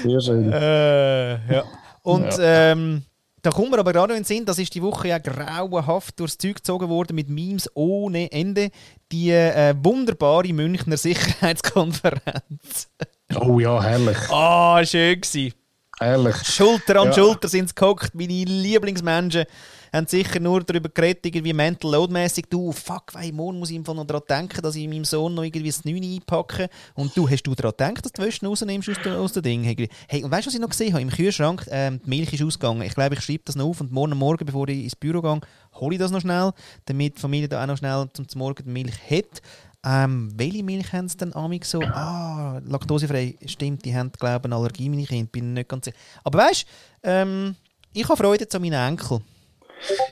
Speaker 1: Sehr schön.
Speaker 2: Äh, ja. Und ähm, da kommen wir aber gerade noch in den Sinn, das ist die Woche ja grauenhaft durchs Zeug gezogen worden mit Memes ohne Ende. Die äh, wunderbare Münchner Sicherheitskonferenz.
Speaker 1: Oh ja, herrlich.
Speaker 2: Ah, schön gewesen.
Speaker 1: Herrlich.
Speaker 2: Schulter an
Speaker 1: Ja.
Speaker 2: Schulter sind sie gehockt. Meine Lieblingsmenschen haben sicher nur darüber geredet, irgendwie mental loadmäßig. Du, fuck, weil morgen muss ich im noch daran denken, dass ich meinem Sohn noch irgendwie das 9 einpacke. Und du, hast du daran gedacht, dass du die Wäsche rausnimmst aus, der, aus dem Ding? Hey, und weißt du, was ich noch gesehen habe? Im Kühlschrank, ähm, die Milch ist ausgegangen. Ich glaube, ich schreibe das noch auf und morgen Morgen, bevor ich ins Büro gehe, hole ich das noch schnell, damit die Familie da auch noch schnell zum Morgen die Milch hat. Ähm, welche Milch haben sie denn amig so? Ah, laktosefrei. Stimmt, die haben, glaube ich, eine Allergie, meine Kinder. Bin nicht ganz sicher. Aber weißt du, ähm, ich habe Freude zu meinen Enkel.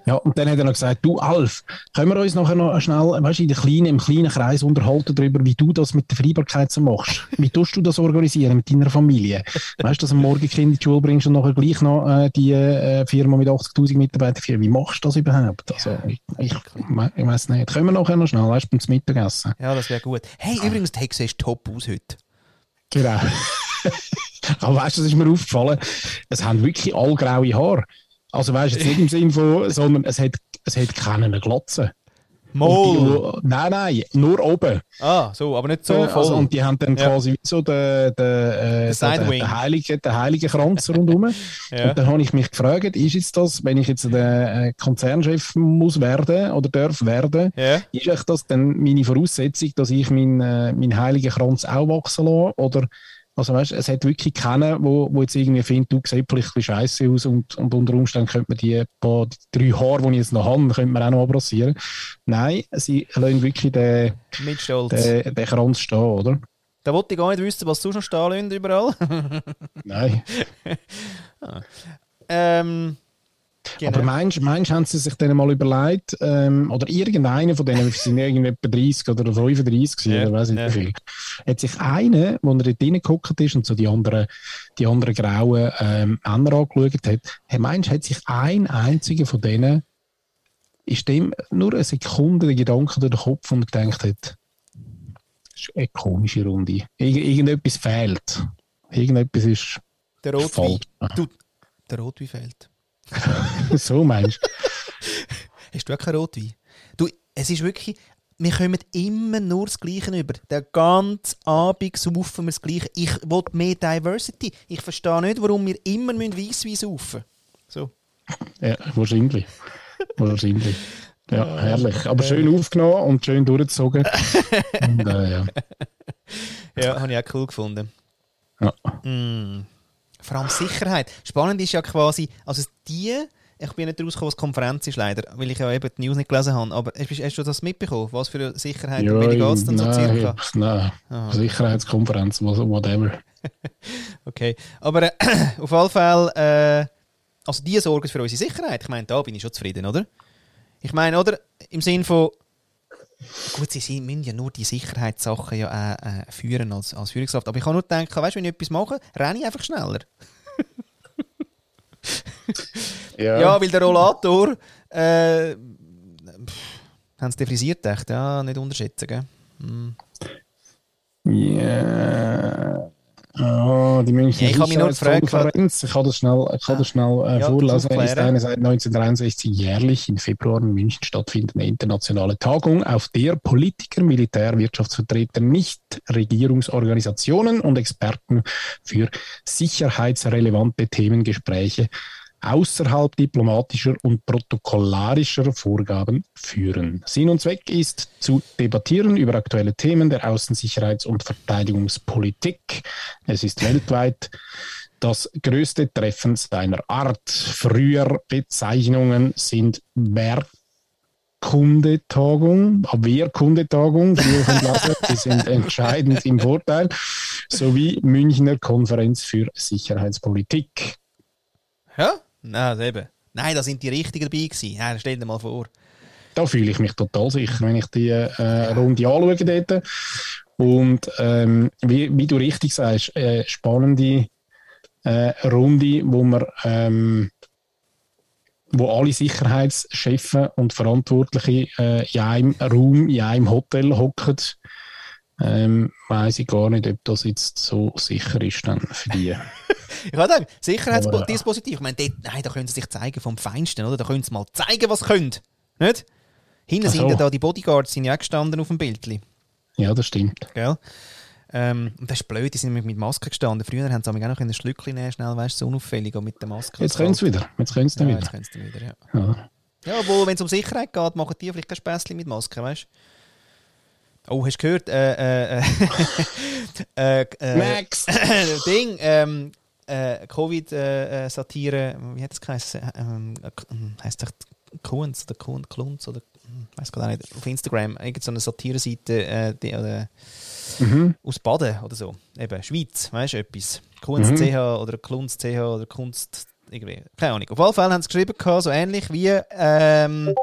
Speaker 1: Ja, und dann hat er noch gesagt, du Alf, können wir uns nachher noch schnell, weißt du, in der kleinen, im kleinen Kreis unterhalten darüber, wie du das mit der Freibarkeit so machst. Wie tust du das organisieren mit deiner Familie? Weißt du, dass du am Morgen Kind in die Schule bringst und nachher gleich noch äh, die äh, Firma mit 80'000 Mitarbeitern? Wie machst du das überhaupt? Also, ich, ich, ich weiß nicht. Können wir nachher noch schnell, weißt du, beim Mittagessen?
Speaker 2: Ja, das wäre gut. Hey, übrigens, der siehst top aus heute.
Speaker 1: Genau. Aber weißt du, das ist mir aufgefallen, es haben wirklich all graue Haare. Also weißt du, jetzt nicht im Sinn von, sondern es hat, es hat keine Glotze. Und
Speaker 2: Mol!
Speaker 1: Die, nein, nein, nur oben.
Speaker 2: Ah, so, aber nicht so voll.
Speaker 1: also, und die haben dann
Speaker 2: Ja.
Speaker 1: quasi wie so den, den, äh, so den, den, heiligen, den heiligen Kranz rundherum.
Speaker 2: Ja.
Speaker 1: Und dann habe ich mich gefragt, ist jetzt das, wenn ich jetzt der äh, Konzernchef muss werden oder darf werden,
Speaker 2: ja.
Speaker 1: ist echt das dann meine Voraussetzung, dass ich meinen äh, meinen heiligen Kranz auch wachsen lasse? Oder, also weißt, es hat wirklich keinen, wo, wo jetzt irgendwie findet, du siehst vielleicht ein scheiße aus und, und unter Umständen könnte man die, paar, die drei Haare, die ich jetzt noch habe, könnte man auch noch abrasieren. Nein, sie lassen wirklich den, den, den Kranz stehen, oder?
Speaker 2: Da wollte ich gar nicht wissen, was sonst noch stehen lassen überall.
Speaker 1: Nein.
Speaker 2: ähm, genau.
Speaker 1: Aber meinst, meinst haben sie sich dann mal überlegt, ähm, oder irgendeiner von denen, wir sind irgendwie etwa 30 oder 35 gewesen,
Speaker 2: Ja,
Speaker 1: oder weiß nicht
Speaker 2: ja.
Speaker 1: wie viel, hat sich einer, wo er dort reingeguckt ist und so die anderen, die anderen grauen ähm, Männer angeschaut hat, hey, meinst hat sich ein einziger von denen, ist dem nur eine Sekunde der Gedanke durch den Kopf und gedacht hat, das ist eine komische Runde. Irg irgendetwas fehlt. Irgendetwas ist
Speaker 2: der Rotwein. Du, der Rotwein fehlt.
Speaker 1: so meinst du?
Speaker 2: Hast du auch keinen Rotwein? Du, es ist wirklich, wir kommen immer nur das Gleiche über. Den ganzen Abend saufen wir das Gleiche. Ich will mehr Diversity. Ich verstehe nicht, warum wir immer Weisswein saufen So.
Speaker 1: Ja, wahrscheinlich. wahrscheinlich. Ja, herrlich. Aber schön aufgenommen und schön durchgezogen. und, äh, ja.
Speaker 2: Ja, habe ich auch cool gefunden.
Speaker 1: Ja.
Speaker 2: Mm. Vor allem Sicherheit. Spannend ist ja quasi, also die, ich bin nicht rausgekommen, was Konferenz ist leider, weil ich ja eben die News nicht gelesen habe, aber hast, hast du das mitbekommen? Was für Sicherheit,
Speaker 1: Ja,
Speaker 2: wie geht es denn so
Speaker 1: nein,
Speaker 2: circa?
Speaker 1: Nein,
Speaker 2: Aha.
Speaker 1: Sicherheitskonferenz, whatever.
Speaker 2: Okay, aber äh, auf jeden Fall, äh, also die sorgen für unsere Sicherheit. Ich meine, da bin ich schon zufrieden, oder? Ich meine, oder? Im Sinn von, gut, sie müssen ja nur die Sicherheitssachen ja äh, äh, führen als, als Führungskraft, aber ich kann nur denken, weißt du, wenn ich etwas mache, renne ich einfach schneller. Ja, weil der Rollator, äh, haben sie defrisiert, echt, ja, nicht unterschätzen, gell? Hm.
Speaker 1: Ja. Ah, die Münchner
Speaker 2: Ja, ich habe mich nur gefragt.
Speaker 1: Ich kann das schnell, ich kann das schnell äh,
Speaker 2: Ja,
Speaker 1: vorlesen. Ist eine seit 1963 jährlich im Februar in München stattfindende internationale Tagung, auf der Politiker, Militär, Wirtschaftsvertreter, Nichtregierungsorganisationen und Experten für sicherheitsrelevante Themengespräche außerhalb diplomatischer und protokollarischer Vorgaben führen. Sinn und Zweck ist zu debattieren über aktuelle Themen der Außensicherheits- und Verteidigungspolitik. Es ist weltweit das größte Treffen seiner Art. Früher Bezeichnungen sind Wehrkundetagung, Wehrkundetagung, früher von Laser, die sind entscheidend im Vorteil, sowie Münchner Konferenz für Sicherheitspolitik.
Speaker 2: Ja? Nein, das eben. Nein, da sind die Richtigen dabei gewesen. Ja, stell dir mal vor.
Speaker 1: da fühle ich mich total sicher, wenn ich die äh, Runde anschaue dort. Und ähm, wie, wie, du richtig sagst, äh, spannende äh, Runde, wo man ähm, wo alle Sicherheitschefs und Verantwortliche äh, in einem Raum, in einem Hotel hocken. Ähm, weiß ich gar nicht, ob das jetzt so sicher ist dann für die.
Speaker 2: ich habe gedacht, Sicherheitsdispositiv. Ich meine, dort, nein, da können sie sich zeigen vom Feinsten, oder? Da können sie mal zeigen, was sie können. Nicht? Hinten so. sind ja da die Bodyguards sind ja gestanden auf dem Bildchen.
Speaker 1: Ja, das stimmt.
Speaker 2: Gell? Ähm, und das ist blöd, die sind mit Maske gestanden. Früher haben sie auch noch ein Schlückchen nehmen, schnell, weißt du, so unauffällig mit der Maske.
Speaker 1: Jetzt können sie wieder. Jetzt können sie
Speaker 2: ja,
Speaker 1: wieder.
Speaker 2: Jetzt können sie wieder, ja. Ja, ja obwohl, wenn es um Sicherheit geht, machen die vielleicht kein Späßchen mit Maske, weißt du? Oh, hast du gehört? Äh, äh, äh, äh
Speaker 1: Max!
Speaker 2: Ding, ähm, äh, Covid-Satire, wie hat es geheißen? Ähm, heißt doch Kunz oder Kunz oder hm, weiß gar nicht, auf Instagram, irgendeine Satire-Seite, äh, die, oder mhm. aus Baden oder so. Eben, Schweiz, weißt du, etwas. Kunst mhm. oder Kunst CH oder Kunst, irgendwie, keine Ahnung. Auf jeden Fall haben sie geschrieben, so ähnlich wie ähm,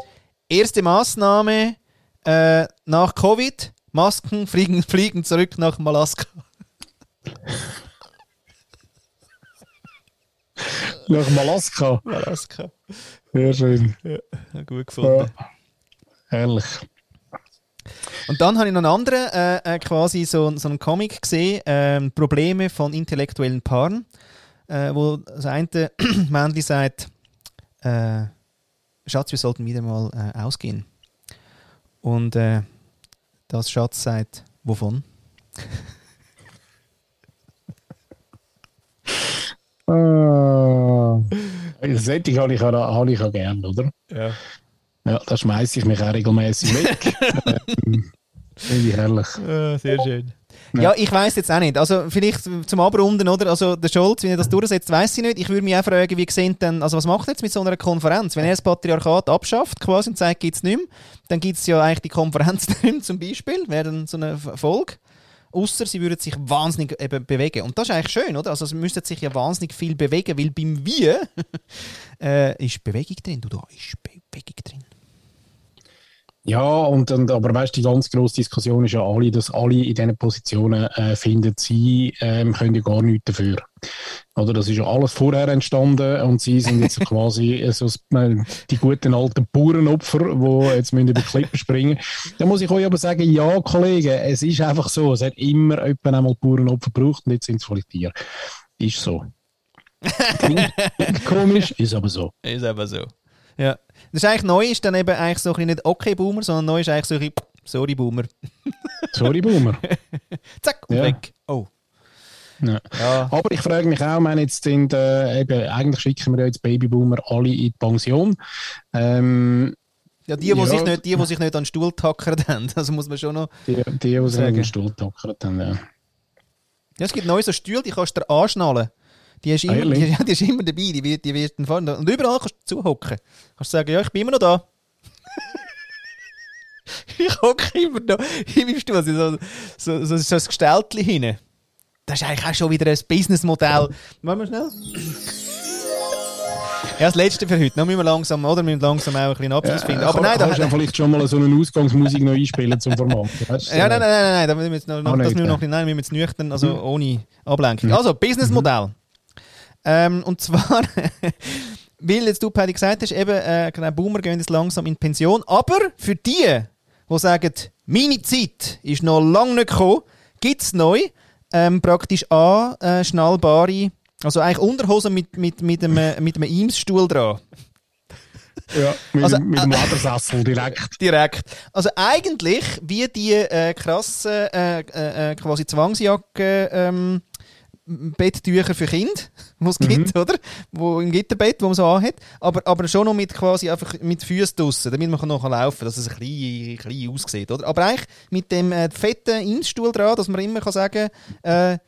Speaker 2: erste Massnahme äh, nach Covid, Masken fliegen, fliegen zurück nach Malaska.
Speaker 1: nach Malaska?
Speaker 2: Malaska.
Speaker 1: Sehr schön.
Speaker 2: Ja, gut gefunden. Ja.
Speaker 1: Herrlich.
Speaker 2: Und dann habe ich noch einen anderen, äh, äh, quasi so, so einen Comic gesehen, äh, Probleme von intellektuellen Paaren, äh, wo das eine Männchen sagt, äh, Schatz, wir sollten wieder mal äh, ausgehen. Und das Schatz sagt, wovon?
Speaker 1: ah, das hätte ich, habe ich, habe ich auch gern, oder?
Speaker 2: Ja.
Speaker 1: Ja, da schmeiße ich mich auch regelmäßig weg. ähm, Finde ich herrlich.
Speaker 2: Ja, sehr schön. Ja. ja, ich weiß jetzt auch nicht. Also vielleicht zum Abrunden, oder? Also der Scholz, wenn er das durchsetzt, weiß ich nicht. Ich würde mich auch fragen, wie sehen denn, also was macht er jetzt mit so einer Konferenz? Wenn er das Patriarchat abschafft quasi und sagt, gibt es nicht mehr, dann gibt es ja eigentlich die Konferenz nicht mehr, zum Beispiel, wäre dann so eine Folge. Außer sie würden sich wahnsinnig eben bewegen. Und das ist eigentlich schön, oder? Also sie müssten sich ja wahnsinnig viel bewegen, weil beim Wie äh, ist Bewegung drin. Du, da ist Bewegung drin.
Speaker 1: Ja, und, und aber weißt die ganz grosse Diskussion ist ja alle, dass alle in diesen Positionen äh, finden, sie ähm, können ja gar nichts dafür. Oder das ist ja alles vorher entstanden und sie sind jetzt quasi so äh, die guten alten Bauernopfer, die jetzt müssen über Klippen springen. Da muss ich euch aber sagen, ja, Kollegen, es ist einfach so, es hat immer jemand einmal Bauernopfer gebraucht und jetzt sind es voll Tiere. Ist so. Klingt komisch, ist aber so.
Speaker 2: Ist aber so. Ja. Das ist eigentlich neu, ist dann eben eigentlich so ein nicht okay Boomer, sondern neu ist eigentlich so ein sorry Boomer.
Speaker 1: sorry Boomer.
Speaker 2: Zack, und ja. weg. Oh.
Speaker 1: Ja. ja. Aber ich frage mich auch, meine, jetzt sind, äh, eben, eigentlich schicken wir jetzt Babyboomer alle in die Pension. Ähm,
Speaker 2: ja, die, die, ja. Sich nicht, die, die sich nicht an den Stuhl tackert haben, also muss man schon noch.
Speaker 1: Die, die, die sich nicht an den Stuhl tackert haben, ja.
Speaker 2: Ja, es gibt neue so Stühle, die kannst du anschnallen. Die ist, immer, die, die, ist immer dabei, die wird, die wird dann fahren. Und überall kannst du zuhocken. Kannst du sagen, ja, ich bin immer noch da. ich hocke immer noch meinem Stuhl. So, so, so, so ein Gestelltchen hinten. Das ist eigentlich auch schon wieder ein Businessmodell. Machen wir schnell. Ja, das letzte für heute. Dann müssen wir langsam, oder? Wir müssen langsam auch ein bisschen Abschluss finden. Aber
Speaker 1: nein, kannst du vielleicht schon mal so eine Ausgangsmusik noch einspielen zum Format?
Speaker 2: Ja, nein, nein, nein, nein, da müssen wir jetzt noch, noch, das müssen wir noch, nein, wir müssen jetzt nüchtern, also mhm. ohne Ablenkung. Mhm. Also, Businessmodell. Ähm, und zwar, weil jetzt du, Paddy, gesagt hast, eben, äh, genau, Boomer gehen jetzt langsam in Pension. Aber für die, die sagen, meine Zeit ist noch lange nicht gekommen, gibt es neu ähm, praktisch anschnallbare, also eigentlich Unterhosen mit, mit, mit einem, mit einem Eames-Stuhl dran.
Speaker 1: Ja, mit, also, mit dem Ledersessel direkt.
Speaker 2: direkt. Also eigentlich wie die äh, krassen äh, äh, äh quasi Zwangsjacke ähm, Betttücher für Kinder, die es mhm. gibt, oder? Wo im Gitterbett, wo man so anhat. Aber, aber schon noch mit quasi einfach mit Füßen draussen, damit man noch laufen kann, dass es ein bisschen, klein aussieht, oder? Aber eigentlich mit dem äh, fetten Instuhl dran, dass man immer kann sagen äh,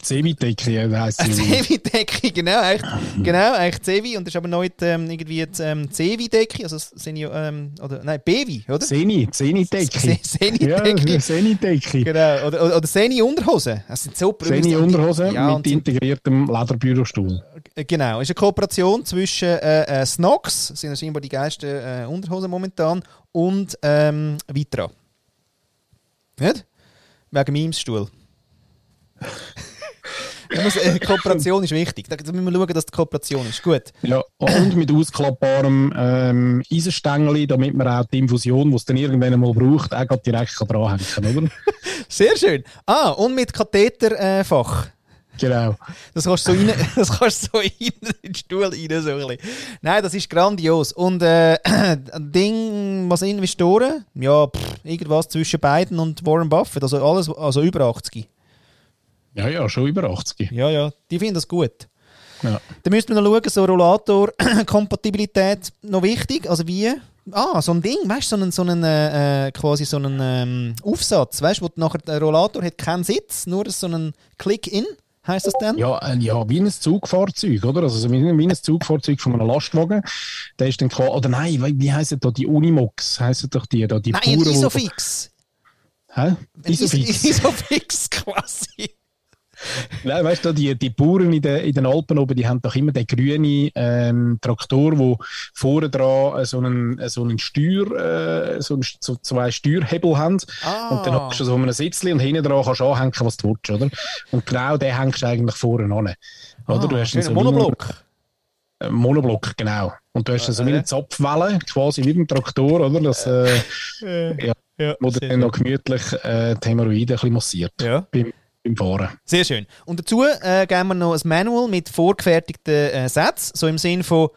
Speaker 1: Zevi-Decke heisst
Speaker 2: es. Zevi-Decke, genau, eigentlich, genau, eigentlich Zevi. Und das ist aber noch ähm, irgendwie die ähm, Zevi-Decke, also Seni, ähm, oder, nein, Bevi, oder?
Speaker 1: Seni, Seni-Decke.
Speaker 2: Seni-Decke.
Speaker 1: Ja, Seni-Decke.
Speaker 2: Genau, oder, oder, oder Seni-Unterhose. Das sind so
Speaker 1: Seni-Unterhose,
Speaker 2: Ja, und
Speaker 1: mit integriertem Lederbürostuhl.
Speaker 2: Äh, Genau, ist eine Kooperation zwischen äh, äh, Snox, sind ja scheinbar die geilsten äh, Unterhosen momentan, und ähm, Vitra. Nicht? Wegen meinem Stuhl. Muss, äh, Kooperation ist wichtig. Da, müssen wir schauen, dass die Kooperation ist. Gut.
Speaker 1: Ja, und mit ausklappbarem ähm, Eisenstängeli, damit man auch die Infusion, die es dann irgendwann mal braucht, auch direkt dranhängen kann, oder?
Speaker 2: Sehr schön. Ah, und mit Katheterfach. Äh.
Speaker 1: Genau.
Speaker 2: Das kannst du so rein, das kannst so rein in den Stuhl rein, so ein bisschen. Nein, das ist grandios. Und äh, ein Ding, was Investoren? Ja, pff, irgendwas zwischen beiden und Warren Buffett. Also alles, also über 80.
Speaker 1: Ja, ja, schon über 80.
Speaker 2: Ja, ja, die finden das gut.
Speaker 1: Ja.
Speaker 2: Dann müsste man noch schauen, so Rollator-Kompatibilität noch wichtig. Also wie? Ah, so ein Ding, weißt du, so einen, so einen äh, äh, quasi so einen ähm, Aufsatz, weißt du, wo nachher der Rollator hat keinen Sitz, nur so einen Click-In, heißt das dann?
Speaker 1: Ja, äh, ja, wie ein Zugfahrzeug, oder? Also so wie, wie ein Zugfahrzeug von einem Lastwagen. Der ist dann quasi, oder nein, wie, wie heissen da die Unimox? Heissen doch die da, die
Speaker 2: Nein,
Speaker 1: die-
Speaker 2: Isofix.
Speaker 1: Hä? Isofix?
Speaker 2: Is Isofix quasi.
Speaker 1: Nein, weißt du, die, die Bauern in den, in den Alpen oben, die haben doch immer den grünen ähm, Traktor, wo vorne dran äh, so einen, äh, so einen Steuer, äh, so, einen, so zwei Steuerhebel haben.
Speaker 2: Ah.
Speaker 1: Und dann hast du so einen Sitzli und hinten dran kannst du anhängen, was du willst, oder? Und genau den hängst du eigentlich vorne an. Oder? du hast
Speaker 2: Ah,
Speaker 1: so
Speaker 2: Monoblock.
Speaker 1: Äh, Monoblock, genau. Und du hast dann so
Speaker 2: Ah,
Speaker 1: eine Zapfwelle, quasi wie beim Traktor, oder? Das, äh, ja,
Speaker 2: Ja,
Speaker 1: wo du dann noch gemütlich äh, die Hämorrhoiden ein bisschen massiert
Speaker 2: Ja.
Speaker 1: beim, beim Fahren.
Speaker 2: Sehr schön. Und dazu äh, geben wir noch ein Manual mit vorgefertigten äh, Sätzen, so im Sinn von,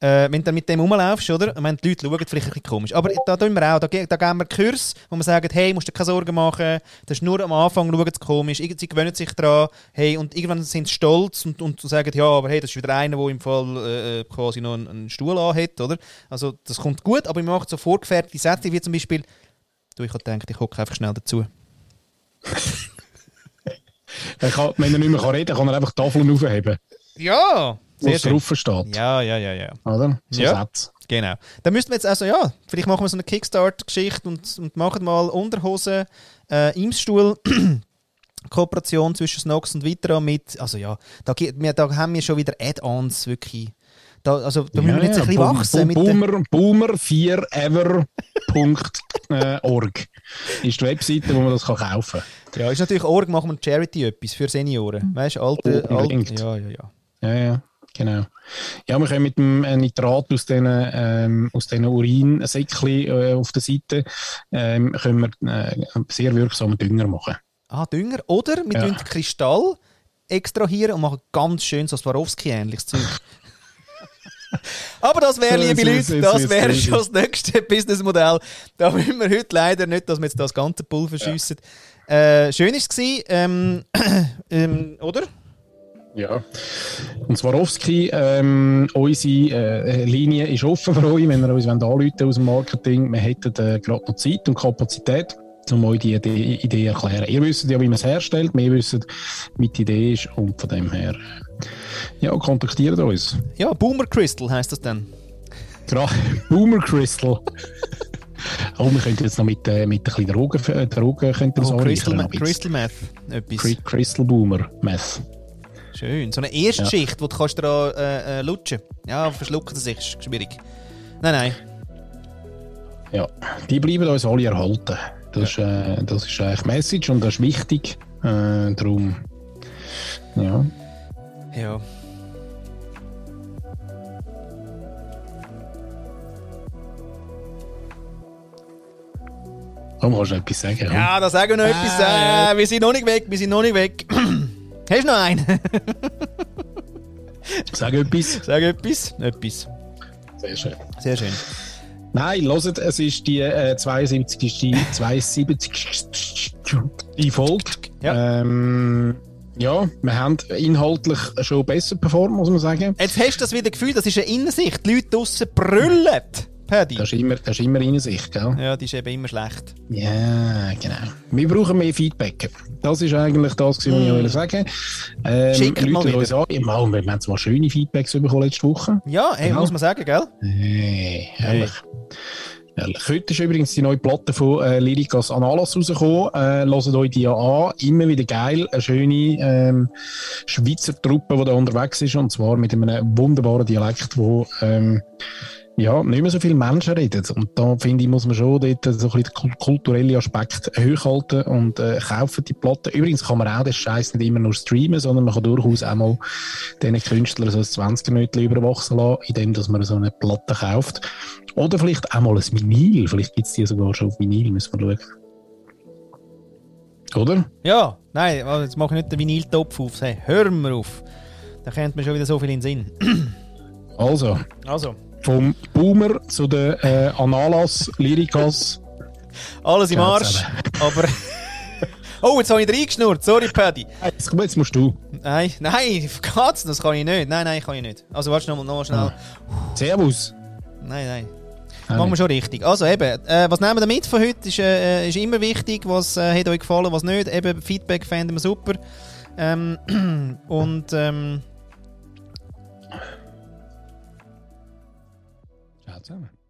Speaker 2: äh, wenn du mit dem rumlaufst, oder? Ich meine, die Leute schauen vielleicht ein bisschen komisch. Aber da tun wir auch, da, da geben wir Kurs, wo wir sagen, hey, musst dir keine Sorgen machen, das ist nur am Anfang, schauen sie komisch, sie gewöhnen sich daran, hey, und irgendwann sind sie stolz und, und sagen, ja, aber hey, das ist wieder einer, der im Fall äh, quasi noch einen, einen Stuhl anhat, oder? Also, das kommt gut, aber wir machen so vorgefertigte Sätze, wie zum Beispiel, du, ich habe gedacht, ich hocke einfach schnell dazu.
Speaker 1: Er kann, wenn er nicht mehr kann reden kann, kann er einfach Tafeln aufheben,
Speaker 2: Ja!
Speaker 1: wo es drauf steht.
Speaker 2: Ja, ja, ja, ja.
Speaker 1: Oder? So
Speaker 2: Ja.
Speaker 1: Sätze.
Speaker 2: Genau. Dann müssten wir jetzt also, ja, vielleicht machen wir so eine Kickstart-Geschichte und, und machen mal Unterhosen, äh, Imsstuhl, Kooperation zwischen Snox und Vitra mit, also ja, da, da haben wir schon wieder Add-ons wirklich. Da, also da müssen wir jetzt ein bisschen
Speaker 1: Boom-
Speaker 2: wachsen mit
Speaker 1: Boomer, Boomer4ever.org ist die Webseite, wo man das kann kaufen
Speaker 2: Ja, ist natürlich Org, machen wir Charity etwas für Senioren. Weißt du, alte,
Speaker 1: Oh,
Speaker 2: alte. Ja, ja, ja.
Speaker 1: Ja, ja, genau. Ja, wir können mit dem äh, Nitrat aus diesen ähm, aus diesen Urinsäckchen äh, auf der Seite ähm, können wir äh, sehr wirksamen Dünger machen.
Speaker 2: Ah, Dünger. Oder wir
Speaker 1: Ja.
Speaker 2: Kristall extrahieren und machen ganz schön so Swarovski-ähnliches Zeug. Aber das wäre, liebe Leute, das wäre schon das nächste Businessmodell. Da müssen wir heute leider nicht, dass wir jetzt das ganze Pulver schiessen. Äh, schön war es, gewesen, ähm, ähm, oder?
Speaker 1: Ja. Und Swarovski, ähm, unsere äh, Linie ist offen für euch, wenn ihr uns wollt anrufen aus dem Marketing. Wir hätten äh, gerade noch Zeit und Kapazität, um euch die Idee, erklären. Ihr wisst ja, wie man es herstellt, wir wissen, wie die Idee ist und von dem her, ja, kontaktiert uns.
Speaker 2: Ja, Boomer Crystal heisst das dann.
Speaker 1: Boomer Crystal. oh, wir könnten jetzt noch mit, äh, mit ein bisschen Drogen, äh, Drogen könnten wir
Speaker 2: Oh,
Speaker 1: so
Speaker 2: Crystal, Ma. Crystal Meth. Etwas.
Speaker 1: Cri- Crystal Boomer Meth.
Speaker 2: Schön. So eine Erstschicht, wo du kannst dran äh, äh, lutschen. Ja, verschlucken sie sich, ist schwierig. Nein, nein.
Speaker 1: Ja, die bleiben uns alle erhalten. Das, ist, äh, das ist eigentlich Message und das ist wichtig. Äh, darum, ja.
Speaker 2: Ja.
Speaker 1: Darum kannst du etwas sagen. Ja.
Speaker 2: Ja, da sagen wir noch etwas.
Speaker 1: Ah,
Speaker 2: Äh, wir sind noch nicht weg, wir sind noch nicht weg. Hast du noch einen?
Speaker 1: Sag etwas.
Speaker 2: Sag etwas. Etwas.
Speaker 1: Sehr schön.
Speaker 2: Sehr schön.
Speaker 1: Nein, hört, es ist die äh, 72. 72. Folge.
Speaker 2: Ja.
Speaker 1: Ähm, ja, wir haben inhaltlich schon besser performt, muss man sagen.
Speaker 2: Jetzt hast du das wieder Gefühl, das ist eine Innensicht. Die Leute draussen brüllen. Paddy.
Speaker 1: Das ist immer, das ist immer in sich, gell?
Speaker 2: Ja, die ist eben immer schlecht.
Speaker 1: Ja, genau. Wir brauchen mehr Feedback. Das ist eigentlich das, was ich wollte sagen. Ähm,
Speaker 2: Schickt mal
Speaker 1: Leute uns an. Ja, mal, wir haben zwar schöne Feedbacks bekommen letzte Woche.
Speaker 2: Ja, ey,
Speaker 1: Genau.
Speaker 2: muss man sagen, gell?
Speaker 1: Hey, herrlich. Ehrlich. Heute ist übrigens die neue Platte von äh, Lyricas Analas rausgekommen. Äh, hört euch die an. Immer wieder geil. Eine schöne ähm, Schweizer Truppe, die da unterwegs ist. Und zwar mit einem wunderbaren Dialekt, wo ähm, ja, nicht mehr so viele Menschen reden. Und da finde ich, muss man schon dort so ein bisschen den kulturellen Aspekt hochhalten und äh, kaufen die Platten. Übrigens kann man auch den Scheiß nicht immer nur streamen, sondern man kann durchaus auch mal diesen Künstlern so ein 20 Minuten überwachsen lassen, indem dass man so eine Platte kauft. Oder vielleicht auch mal ein Vinyl. Vielleicht gibt es die sogar schon auf Vinyl, müssen wir schauen. Oder?
Speaker 2: Ja, nein, jetzt mache ich nicht den Vinyl-Topf auf. Hey, hör mir auf. Da kennt man schon wieder so viel in den Sinn.
Speaker 1: Also.
Speaker 2: Also.
Speaker 1: Vom Boomer zu den äh, Analas, Lyrikas.
Speaker 2: Alles im Arsch. Aber. oh, jetzt habe ich reingeschnurrt. Sorry, Paddy.
Speaker 1: Jetzt, jetzt musst du.
Speaker 2: Nein, nein, Katz, das kann ich nicht. Nein, nein, kann ich nicht. Also, warte noch, noch schnell.
Speaker 1: Ah. Servus.
Speaker 2: Nein, nein. Machen wir schon richtig. Also eben, äh, was nehmen wir mit von heute? Ist, äh, ist immer wichtig. Was äh, hat euch gefallen, was nicht? Eben, Feedback fänden wir super. Ähm, und ähm,
Speaker 1: Ciao zusammen.